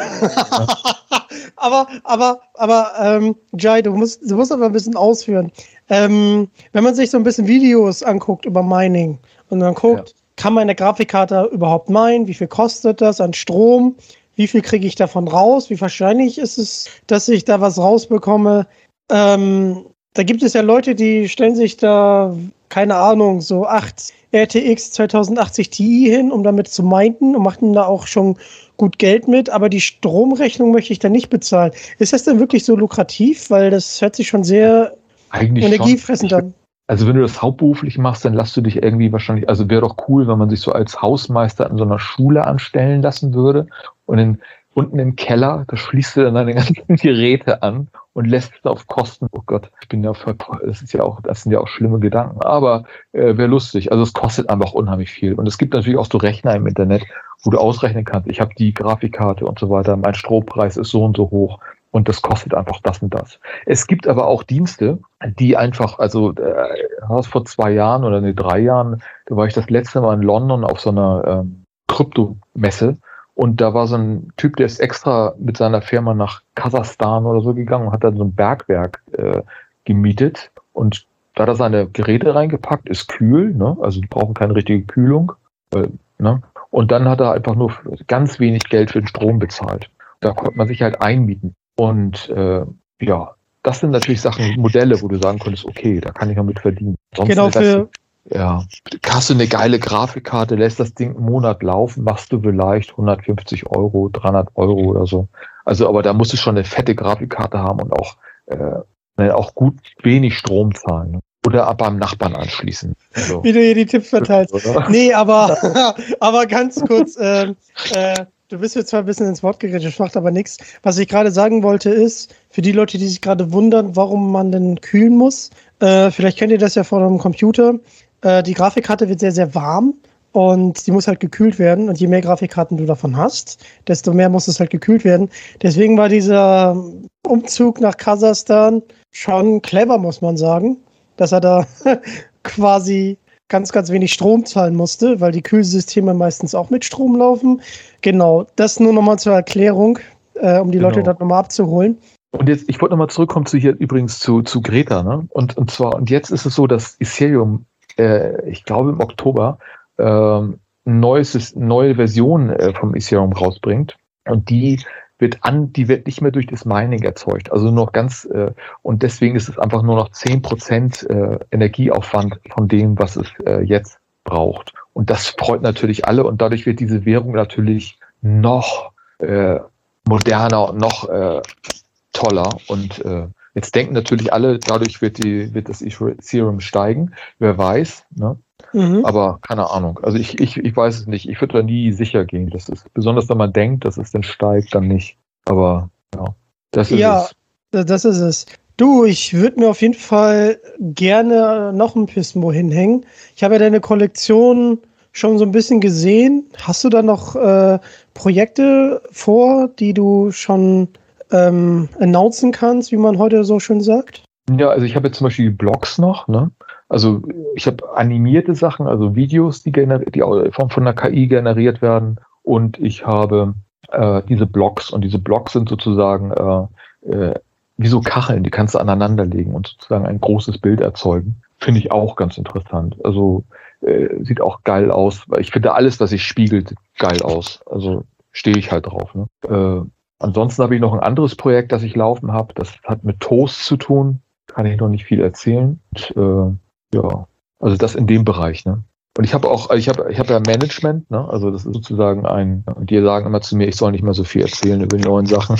aber, aber, aber, ähm, Jai, du musst, du musst aber ein bisschen ausführen. Ähm, wenn man sich so ein bisschen Videos anguckt über Mining und dann guckt, ja. kann meine Grafikkarte überhaupt meinen? Wie viel kostet das an Strom? Wie viel kriege ich davon raus? Wie wahrscheinlich ist es, dass ich da was rausbekomme? Ähm, da gibt es ja Leute, die stellen sich da, keine Ahnung, so 8 RTX 2080 Ti hin, um damit zu meinten und machen da auch schon gut Geld mit, aber die Stromrechnung möchte ich da nicht bezahlen. Ist das denn wirklich so lukrativ? Weil das hört sich schon sehr Eigentlich energiefressend an. Also wenn du das hauptberuflich machst, dann lass du dich irgendwie wahrscheinlich, also wäre doch cool, wenn man sich so als Hausmeister in so einer Schule anstellen lassen würde und in, unten im Keller, da schließt du dann deine ganzen Geräte an und lässt es auf Kosten. Oh Gott, ich bin ja voll, das ist ja auch, das sind ja auch schlimme Gedanken. Aber äh, wäre lustig. Also es kostet einfach unheimlich viel. Und es gibt natürlich auch so Rechner im Internet, wo du ausrechnen kannst, ich habe die Grafikkarte und so weiter, mein Strompreis ist so und so hoch und das kostet einfach das und das. Es gibt aber auch Dienste, die einfach, also äh, vor zwei Jahren oder nee, drei Jahren, da war ich das letzte Mal in London auf so einer ähm, Kryptomesse und da war so ein Typ, der ist extra mit seiner Firma nach Kasachstan oder so gegangen und hat dann so ein Bergwerk äh, gemietet. Und da hat er seine Geräte reingepackt, ist kühl, ne? also die brauchen keine richtige Kühlung. Äh, ne? Und dann hat er einfach nur ganz wenig Geld für den Strom bezahlt. Da konnte man sich halt einmieten. Und äh, ja, das sind natürlich Sachen, Modelle, wo du sagen könntest, okay, da kann ich noch mit verdienen. Sonst genau, für, ja, hast du eine geile Grafikkarte, lässt das Ding einen Monat laufen, machst du vielleicht 150 Euro, 300 Euro oder so. Also, aber da musst du schon eine fette Grafikkarte haben und auch, äh, auch gut wenig Strom zahlen. Ne? Oder beim Nachbarn anschließen. Also, Wie du hier die Tipps verteilst. Oder? Nee, aber, aber ganz kurz, äh, äh, du bist jetzt zwar ein bisschen ins Wort geredet, das macht aber nichts. Was ich gerade sagen wollte ist, für die Leute, die sich gerade wundern, warum man denn kühlen muss, äh, vielleicht kennt ihr das ja von einem Computer. Äh, die Grafikkarte wird sehr, sehr warm und die muss halt gekühlt werden. Und je mehr Grafikkarten du davon hast, desto mehr muss es halt gekühlt werden. Deswegen war dieser Umzug nach Kasachstan schon clever, muss man sagen, dass er da quasi ganz, ganz wenig Strom zahlen musste, weil die Kühlsysteme meistens auch mit Strom laufen. Genau, das nur nochmal zur Erklärung, äh, um die genau. Leute da nochmal abzuholen. Und jetzt, ich wollte nochmal zurückkommen zu hier übrigens zu, zu Greta, ne? Und, und zwar, und jetzt ist es so, dass Ethereum, äh, ich glaube im Oktober, äh, neues, neue Version äh, vom Ethereum rausbringt. Und die wird an, die wird nicht mehr durch das Mining erzeugt. Also nur noch ganz, äh, und deswegen ist es einfach nur noch zehn Prozent äh, Energieaufwand von dem, was es äh, jetzt braucht. Und das freut natürlich alle und dadurch wird diese Währung natürlich noch äh, moderner und noch äh, toller. Und äh, jetzt denken natürlich alle, dadurch wird, die, wird das Ethereum steigen. Wer weiß, ne? Mhm. Aber keine Ahnung. Also ich, ich, ich weiß es nicht. Ich würde da nie sicher gehen. Das ist, besonders wenn man denkt, dass es dann steigt, dann nicht. Aber ja, das ist ja, es. das ist es. Du, ich würde mir auf jeden Fall gerne noch ein Pismo hinhängen. Ich habe ja deine Kollektion schon so ein bisschen gesehen. Hast du da noch äh, Projekte vor, die du schon ähm, announcen kannst, wie man heute so schön sagt? Ja, also ich habe jetzt zum Beispiel Blogs noch, ne? Also ich habe animierte Sachen, also Videos, die, die von, der KI generiert werden. Und ich habe äh, diese Blogs und diese Blogs sind sozusagen äh, äh, wie so Kacheln, die kannst du aneinanderlegen und sozusagen ein großes Bild erzeugen. Finde ich auch ganz interessant. Also äh, sieht auch geil aus. Ich finde alles, was sich spiegelt, geil aus. Also stehe ich halt drauf. Ne? Äh, ansonsten habe ich noch ein anderes Projekt, das ich laufen habe. Das hat mit Toast zu tun. Kann ich noch nicht viel erzählen. Und, äh, ja, also das in dem Bereich, ne? Und ich habe auch, ich habe ich habe ja Management, ne? Also das ist sozusagen ein, und die sagen immer zu mir, ich soll nicht mehr so viel erzählen über die neuen Sachen.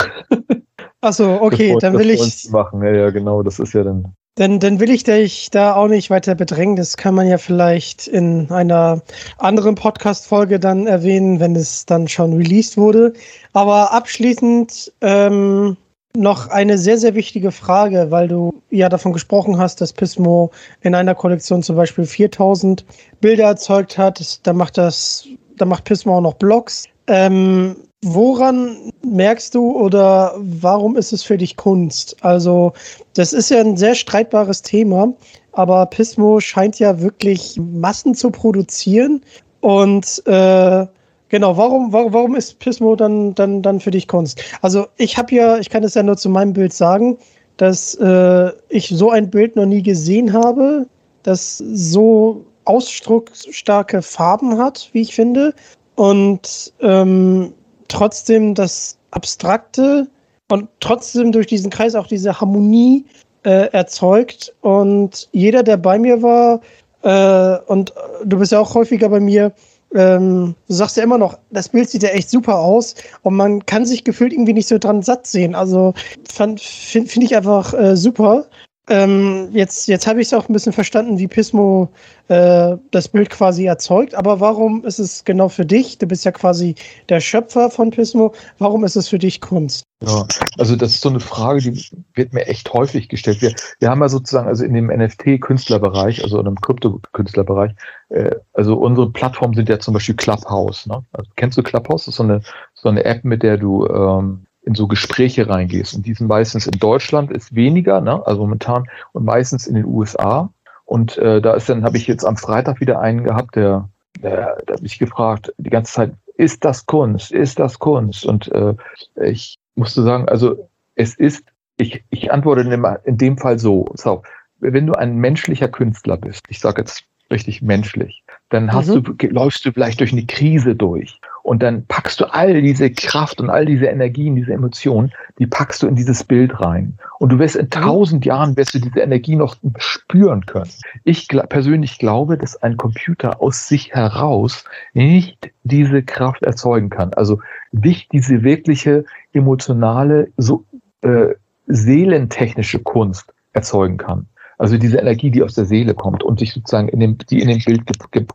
Achso, okay, dann will ich. Machen. Ja, ja, genau, das ist ja dann. Dann, dann will ich dich da auch nicht weiter bedrängen. Das kann man ja vielleicht in einer anderen Podcast-Folge dann erwähnen, wenn es dann schon released wurde. Aber abschließend ähm, noch eine sehr, sehr wichtige Frage, weil du ja davon gesprochen hast, dass Pismo in einer Kollektion zum Beispiel 4000 Bilder erzeugt hat. Da macht das, da macht Pismo auch noch Blogs. Ähm, woran merkst du oder warum ist es für dich Kunst? Also, das ist ja ein sehr streitbares Thema, aber Pismo scheint ja wirklich Massen zu produzieren und äh, Genau, warum, warum, warum ist Pismo dann, dann, dann für dich Kunst? Also ich habe ja, ich kann es ja nur zu meinem Bild sagen, dass äh, ich so ein Bild noch nie gesehen habe, das so ausdrucksstarke Farben hat, wie ich finde, und ähm, trotzdem das Abstrakte und trotzdem durch diesen Kreis auch diese Harmonie äh, erzeugt. Und jeder, der bei mir war, äh, und du bist ja auch häufiger bei mir, ähm, du sagst ja immer noch, das Bild sieht ja echt super aus und man kann sich gefühlt irgendwie nicht so dran satt sehen. Also finde find ich einfach äh, super. Ähm, jetzt jetzt habe ich es auch ein bisschen verstanden, wie Pismo äh, das Bild quasi erzeugt. Aber warum ist es genau für dich? Du bist ja quasi der Schöpfer von Pismo. Warum ist es für dich Kunst? Ja, also das ist so eine Frage, die wird mir echt häufig gestellt. Wir, wir haben ja sozusagen also in dem NFT-Künstlerbereich, also in dem Krypto-Künstlerbereich, äh, also unsere Plattformen sind ja zum Beispiel Clubhouse. Ne? Also, kennst du Clubhouse? Das ist so eine, so eine App, mit der du ähm, in so Gespräche reingehst. Und die sind meistens in Deutschland ist weniger, ne? also momentan, und meistens in den USA. Und äh, da ist dann, habe ich jetzt am Freitag wieder einen gehabt, der, der, der hat mich gefragt, die ganze Zeit, ist das Kunst? Ist das Kunst? Und äh, ich musste sagen, also es ist, ich, ich antworte in dem, in dem Fall so, so, wenn du ein menschlicher Künstler bist, ich sage jetzt richtig menschlich, dann hast mhm. du, läufst du vielleicht durch eine Krise durch und dann packst du all diese Kraft und all diese Energien, diese Emotionen, die packst du in dieses Bild rein. Und du wirst in mhm. tausend Jahren, wirst du diese Energie noch spüren können. Ich persönlich glaube, dass ein Computer aus sich heraus nicht diese Kraft erzeugen kann. Also nicht diese wirkliche emotionale, so äh, seelentechnische Kunst erzeugen kann. Also diese Energie, die aus der Seele kommt und sich sozusagen in dem, die in dem Bild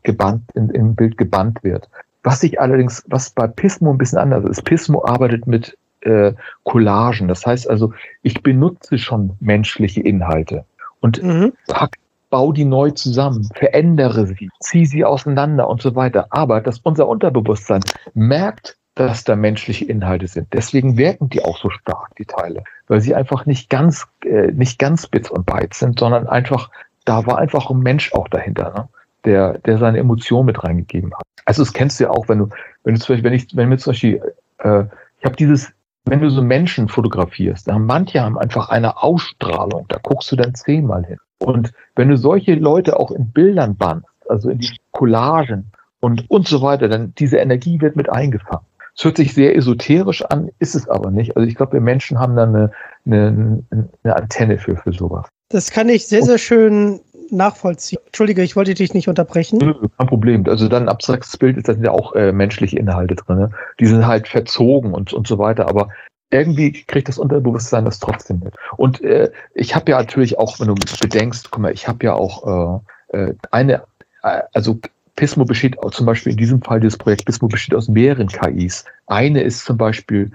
gebannt, in, in dem Bild gebannt wird. Was sich allerdings, was bei Pismo ein bisschen anders ist, Pismo arbeitet mit äh, Collagen. Das heißt also, ich benutze schon menschliche Inhalte und mhm. pack bau die neu zusammen, verändere sie, zieh sie auseinander und so weiter. Aber dass unser Unterbewusstsein merkt, dass da menschliche Inhalte sind. Deswegen wirken die auch so stark, die Teile, weil sie einfach nicht ganz, äh, nicht ganz Bits und Bytes sind, sondern einfach, da war einfach ein Mensch auch dahinter, ne? Der, der seine Emotionen mit reingegeben hat. Also das kennst du ja auch, wenn du, wenn du zum Beispiel, wenn ich, wenn mir zum Beispiel, äh, ich habe dieses, wenn du so Menschen fotografierst, dann manche haben einfach eine Ausstrahlung, da guckst du dann zehnmal hin. Und wenn du solche Leute auch in Bildern bannst, also in die Collagen und, und so weiter, dann diese Energie wird mit eingefangen. Es hört sich sehr esoterisch an, ist es aber nicht. Also ich glaube, wir Menschen haben da eine, eine, eine Antenne für, für sowas. Das kann ich sehr, sehr schön nachvollziehen. Entschuldige, ich wollte dich nicht unterbrechen. Kein Problem. Also dann ein abstraktes Bild, da sind ja auch äh, menschliche Inhalte drin. Ne? Die sind halt verzogen und, und so weiter. Aber irgendwie kriegt das Unterbewusstsein das trotzdem mit. Und äh, ich habe ja natürlich auch, wenn du bedenkst, guck mal, ich habe ja auch äh, äh eine, äh, also Pismo besteht zum Beispiel in diesem Fall, dieses Projekt Pismo besteht aus mehreren KIs. Eine ist zum Beispiel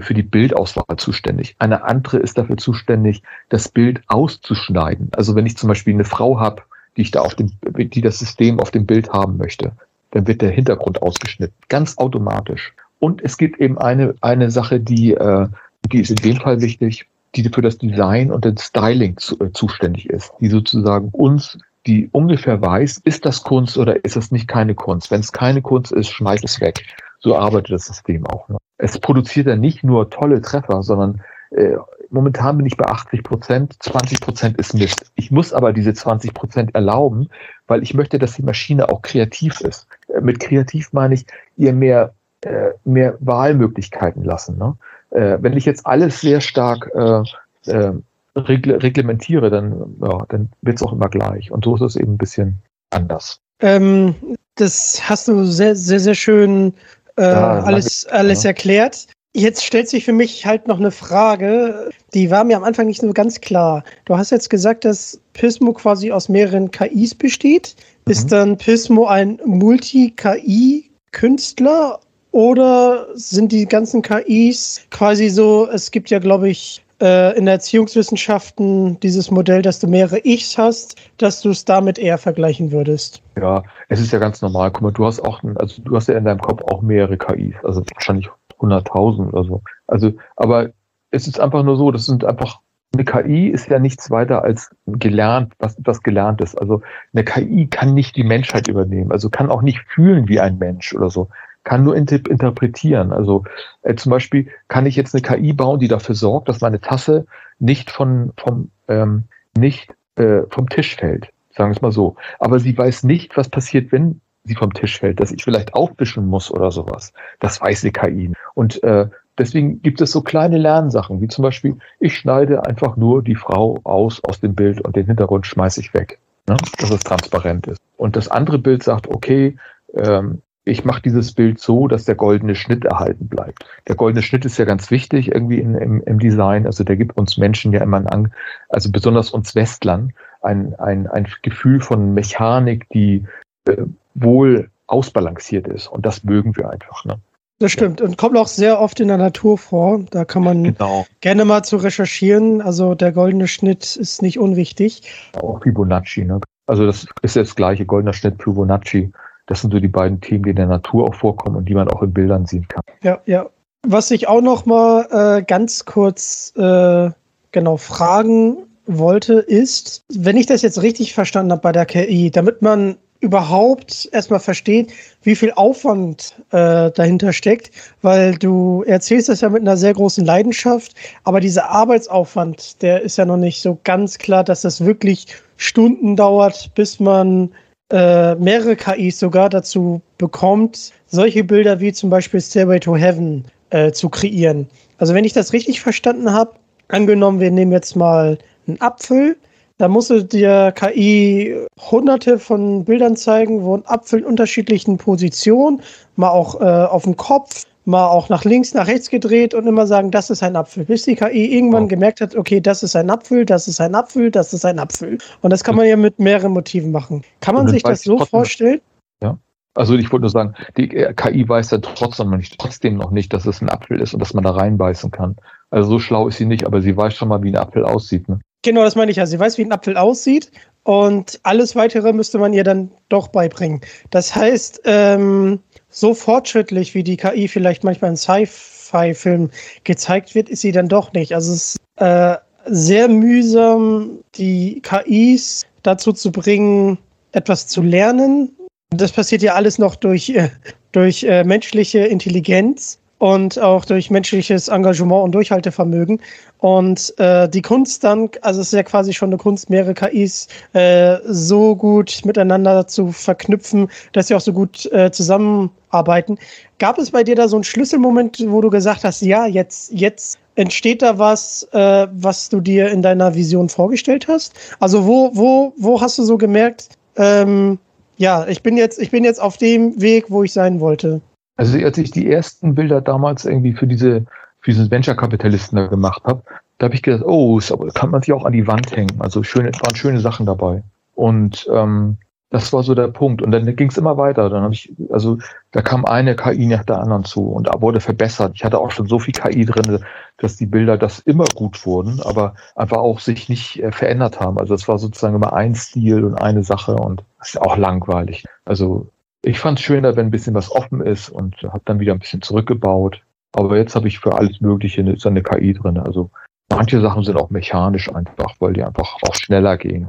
für die Bildauswahl zuständig. Eine andere ist dafür zuständig, das Bild auszuschneiden. Also wenn ich zum Beispiel eine Frau habe, die ich da auf dem, die das System auf dem Bild haben möchte, dann wird der Hintergrund ausgeschnitten. Ganz automatisch. Und es gibt eben eine, eine Sache, die, äh, die ist in dem Fall wichtig, die für das Design und das Styling zu, äh, zuständig ist, die sozusagen uns, die ungefähr weiß, ist das Kunst oder ist es nicht keine Kunst. Wenn es keine Kunst ist, schmeiß es weg. So arbeitet das System auch. Ne? Es produziert ja nicht nur tolle Treffer, sondern äh, momentan bin ich bei 80 Prozent, 20 Prozent ist Mist. Ich muss aber diese 20 Prozent erlauben, weil ich möchte, dass die Maschine auch kreativ ist. Äh, mit kreativ meine ich, ihr mehr äh, mehr Wahlmöglichkeiten lassen. Ne? Äh, wenn ich jetzt alles sehr stark äh, äh, regle reglementiere, dann, ja, dann wird es auch immer gleich. Und so ist es eben ein bisschen anders. Ähm, das hast du sehr, sehr, sehr schön äh, ja, alles, alles ja. erklärt. Jetzt stellt sich für mich halt noch eine Frage, die war mir am Anfang nicht so ganz klar. Du hast jetzt gesagt, dass Pismo quasi aus mehreren KIs besteht. Mhm. Ist dann Pismo ein Multi-KI-Künstler oder sind die ganzen KIs quasi so, es gibt ja, glaube ich, äh, in der Erziehungswissenschaften dieses Modell, dass du mehrere Ichs hast, dass du es damit eher vergleichen würdest. Ja, es ist ja ganz normal. Guck mal, du hast auch, also du hast ja in deinem Kopf auch mehrere KIs, also wahrscheinlich 100.000 oder so. Also, aber es ist einfach nur so, das sind einfach eine KI ist ja nichts weiter als gelernt, was was gelernt ist. Also eine KI kann nicht die Menschheit übernehmen, also kann auch nicht fühlen wie ein Mensch oder so kann nur inter interpretieren. Also äh, zum Beispiel kann ich jetzt eine KI bauen, die dafür sorgt, dass meine Tasse nicht von vom ähm, nicht äh, vom Tisch fällt, sagen wir es mal so. Aber sie weiß nicht, was passiert, wenn sie vom Tisch fällt, dass ich vielleicht aufwischen muss oder sowas. Das weiß die KI. Und äh, deswegen gibt es so kleine Lernsachen, wie zum Beispiel, ich schneide einfach nur die Frau aus aus dem Bild und den Hintergrund schmeiße ich weg, ne? dass es transparent ist. Und das andere Bild sagt, okay, ähm, ich mache dieses Bild so, dass der goldene Schnitt erhalten bleibt. Der goldene Schnitt ist ja ganz wichtig irgendwie in, im, im Design. Also der gibt uns Menschen ja immer ein, also besonders uns Westlern, ein, ein, ein Gefühl von Mechanik, die äh, wohl ausbalanciert ist. Und das mögen wir einfach. Ne? Das stimmt und kommt auch sehr oft in der Natur vor. Da kann man genau. gerne mal zu recherchieren. Also der goldene Schnitt ist nicht unwichtig. Auch Fibonacci. Ne? Also das ist das gleiche, goldener Schnitt, Fibonacci. Das sind so die beiden Themen, die in der Natur auch vorkommen und die man auch in Bildern sehen kann. Ja, ja. Was ich auch noch mal äh, ganz kurz äh, genau fragen wollte, ist, wenn ich das jetzt richtig verstanden habe bei der KI, damit man überhaupt erstmal versteht, wie viel Aufwand äh, dahinter steckt, weil du erzählst das ja mit einer sehr großen Leidenschaft, aber dieser Arbeitsaufwand, der ist ja noch nicht so ganz klar, dass das wirklich Stunden dauert, bis man äh, mehrere KIs sogar dazu bekommt, solche Bilder wie zum Beispiel Stairway to Heaven äh, zu kreieren. Also wenn ich das richtig verstanden habe, angenommen, wir nehmen jetzt mal einen Apfel, da musste dir KI hunderte von Bildern zeigen, wo ein Apfel in unterschiedlichen Positionen, mal auch äh, auf dem Kopf, mal auch nach links, nach rechts gedreht und immer sagen, das ist ein Apfel. Bis die KI irgendwann oh. gemerkt hat, okay, das ist ein Apfel, das ist ein Apfel, das ist ein Apfel. Und das kann man ja mit mehreren Motiven machen. Kann man sich das so vorstellen? Ja. Also ich wollte nur sagen, die äh, KI weiß ja trotzdem noch, nicht, trotzdem noch nicht, dass es ein Apfel ist und dass man da reinbeißen kann. Also so schlau ist sie nicht, aber sie weiß schon mal, wie ein Apfel aussieht. Ne? Genau, das meine ich ja. Sie weiß, wie ein Apfel aussieht, und alles weitere müsste man ihr dann doch beibringen. Das heißt, ähm, so fortschrittlich wie die KI vielleicht manchmal in Sci-Fi-Filmen gezeigt wird, ist sie dann doch nicht. Also es ist äh, sehr mühsam, die KIs dazu zu bringen, etwas zu lernen. Das passiert ja alles noch durch, äh, durch äh, menschliche Intelligenz und auch durch menschliches Engagement und Durchhaltevermögen. Und äh, die Kunst dann, also es ist ja quasi schon eine Kunst, mehrere KIs äh, so gut miteinander zu verknüpfen, dass sie auch so gut äh, zusammenarbeiten. Gab es bei dir da so einen Schlüsselmoment, wo du gesagt hast, ja, jetzt, jetzt entsteht da was, äh, was du dir in deiner Vision vorgestellt hast? Also wo, wo, wo hast du so gemerkt, ähm, ja, ich bin jetzt, ich bin jetzt auf dem Weg, wo ich sein wollte? Also als ich die ersten Bilder damals irgendwie für diese für diesen Venture-Kapitalisten da gemacht habe, da habe ich gedacht, oh, aber kann man sich auch an die Wand hängen. Also schöne, waren schöne Sachen dabei. Und ähm, das war so der Punkt. Und dann ging es immer weiter. Dann habe ich, also da kam eine KI nach der anderen zu und wurde verbessert. Ich hatte auch schon so viel KI drin, dass die Bilder das immer gut wurden, aber einfach auch sich nicht äh, verändert haben. Also es war sozusagen immer ein Stil und eine Sache und das ist auch langweilig. Also ich fand es schöner, wenn ein bisschen was offen ist und habe dann wieder ein bisschen zurückgebaut. Aber jetzt habe ich für alles Mögliche eine, eine KI drin. Also manche Sachen sind auch mechanisch einfach, weil die einfach auch schneller gehen.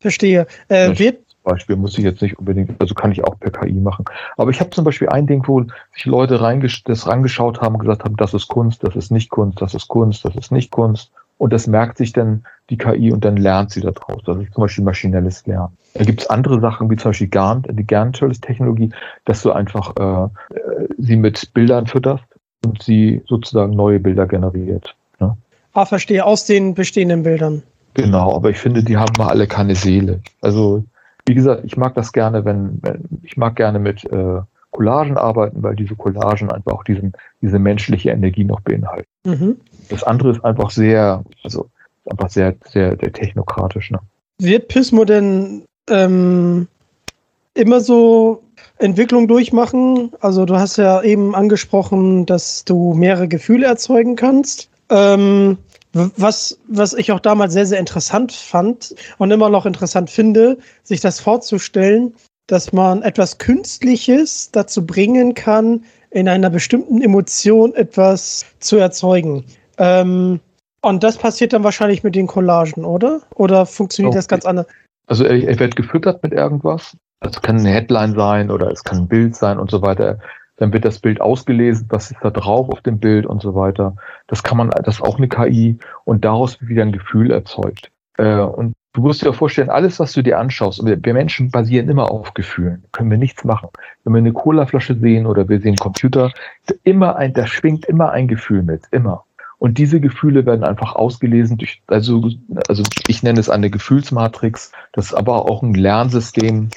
Verstehe. Äh, wird zum Beispiel muss ich jetzt nicht unbedingt, also kann ich auch per KI machen. Aber ich habe zum Beispiel ein Ding, wo sich Leute reingesch das rangeschaut haben, gesagt haben, das ist Kunst, das ist nicht Kunst, das ist Kunst, das ist nicht Kunst. Und das merkt sich dann die KI und dann lernt sie daraus. Das ist zum Beispiel maschinelles Lernen. Da gibt es andere Sachen, wie zum Beispiel Garn, die Garn-Technologie, dass du einfach äh, sie mit Bildern fütterst und sie sozusagen neue Bilder generiert. Ne? Ah, verstehe, aus den bestehenden Bildern. Genau, aber ich finde, die haben mal alle keine Seele. Also, wie gesagt, ich mag das gerne, wenn, wenn ich mag gerne mit äh, Collagen arbeiten, weil diese Collagen einfach auch diesen, diese menschliche Energie noch beinhalten. Mhm. Das andere ist einfach sehr, also einfach sehr, sehr, sehr technokratisch. Ne? Wird Pismo denn ähm, immer so Entwicklung durchmachen? Also du hast ja eben angesprochen, dass du mehrere Gefühle erzeugen kannst. Ähm, was, was ich auch damals sehr, sehr interessant fand und immer noch interessant finde, sich das vorzustellen, dass man etwas Künstliches dazu bringen kann, in einer bestimmten Emotion etwas zu erzeugen. Ähm, und das passiert dann wahrscheinlich mit den Collagen, oder? Oder funktioniert okay. das ganz anders? Also er, er, wird gefüttert mit irgendwas. Es kann eine Headline sein oder es kann ein Bild sein und so weiter. Dann wird das Bild ausgelesen, was ist da drauf auf dem Bild und so weiter. Das kann man, das ist auch eine KI und daraus wird wieder ein Gefühl erzeugt. Äh, und du musst dir vorstellen, alles, was du dir anschaust, wir Menschen basieren immer auf Gefühlen. Können wir nichts machen. Wenn wir eine Colaflasche sehen oder wir sehen Computer, immer ein, da schwingt immer ein Gefühl mit, immer. Und diese Gefühle werden einfach ausgelesen durch, also, also ich nenne es eine Gefühlsmatrix, das ist aber auch ein Lernsystem,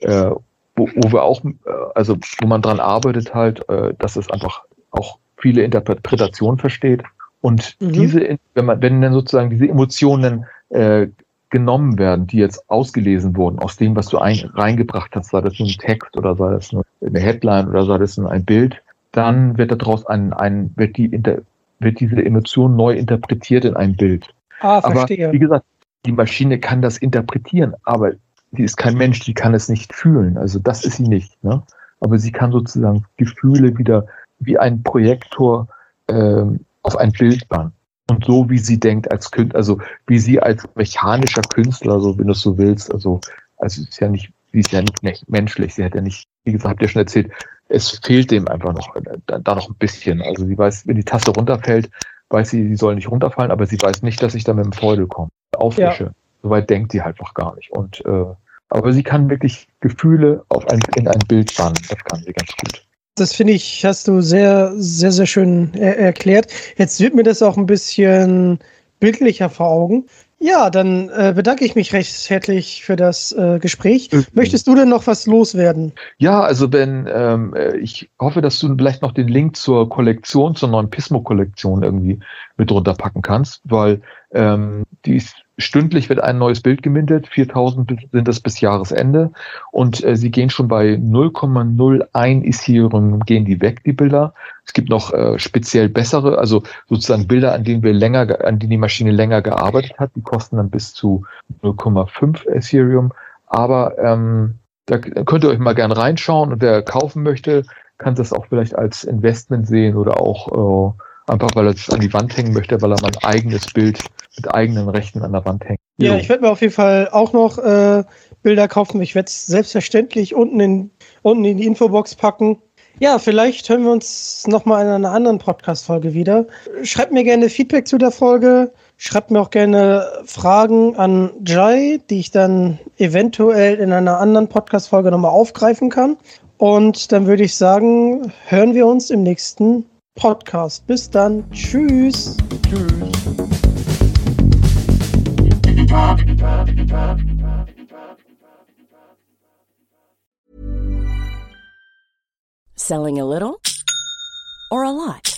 äh, wo, wo wir auch, äh, also wo man dran arbeitet halt, äh, dass es einfach auch viele Interpretationen versteht. Und mhm. diese, wenn man, wenn dann sozusagen diese Emotionen äh, genommen werden, die jetzt ausgelesen wurden aus dem, was du ein, reingebracht hast, sei das nun ein Text oder sei das nur eine Headline oder sei das nur ein Bild, dann wird daraus ein, ein wird die Inter, wird diese Emotion neu interpretiert in ein Bild. Ah, verstehe. Aber wie gesagt, die Maschine kann das interpretieren, aber sie ist kein Mensch, die kann es nicht fühlen. Also das ist sie nicht. Ne? Aber sie kann sozusagen Gefühle wieder wie ein Projektor ähm, auf ein Bild bannen. Und so wie sie denkt als Künstler, also wie sie als mechanischer Künstler, so wenn du es so willst, also, also ist ja nicht, sie ist ja nicht menschlich, sie hat ja nicht, wie gesagt, habt ihr schon erzählt, es fehlt dem einfach noch, da, da noch ein bisschen. Also sie weiß, wenn die Tasse runterfällt, weiß sie, sie soll nicht runterfallen, aber sie weiß nicht, dass ich da mit dem Freude komme. Aufwische. Ja. Soweit denkt sie halt noch gar nicht. Und äh, aber sie kann wirklich Gefühle auf ein, in ein Bild bannen. Das kann sie ganz gut. Das finde ich, hast du sehr, sehr, sehr schön er erklärt. Jetzt wird mir das auch ein bisschen bildlicher vor Augen. Ja, dann äh, bedanke ich mich recht herzlich für das äh, Gespräch. Mhm. Möchtest du denn noch was loswerden? Ja, also Ben, ähm, äh, ich hoffe, dass du vielleicht noch den Link zur Kollektion, zur neuen Pismo-Kollektion irgendwie mit runterpacken kannst, weil ähm, die ist stündlich wird ein neues Bild gemintet, 4000 sind das bis Jahresende und äh, sie gehen schon bei 0,01 Ethereum gehen die weg, die Bilder. Es gibt noch äh, speziell bessere, also sozusagen Bilder, an denen wir länger, an denen die Maschine länger gearbeitet hat, die kosten dann bis zu 0,5 Ethereum. Aber ähm, da könnt ihr euch mal gern reinschauen und wer kaufen möchte, kann das auch vielleicht als Investment sehen oder auch äh, einfach, weil er es an die Wand hängen möchte, weil er mal ein eigenes Bild mit eigenen Rechten an der Wand hängt. Ja, ich werde mir auf jeden Fall auch noch äh, Bilder kaufen. Ich werde es selbstverständlich unten in, unten in die Infobox packen. Ja, vielleicht hören wir uns nochmal in einer anderen Podcast-Folge wieder. Schreibt mir gerne Feedback zu der Folge. Schreibt mir auch gerne Fragen an Jai, die ich dann eventuell in einer anderen Podcast-Folge nochmal aufgreifen kann. Und dann würde ich sagen, hören wir uns im nächsten Podcast. Bis dann. Tschüss. Tschüss. Selling a little or a lot?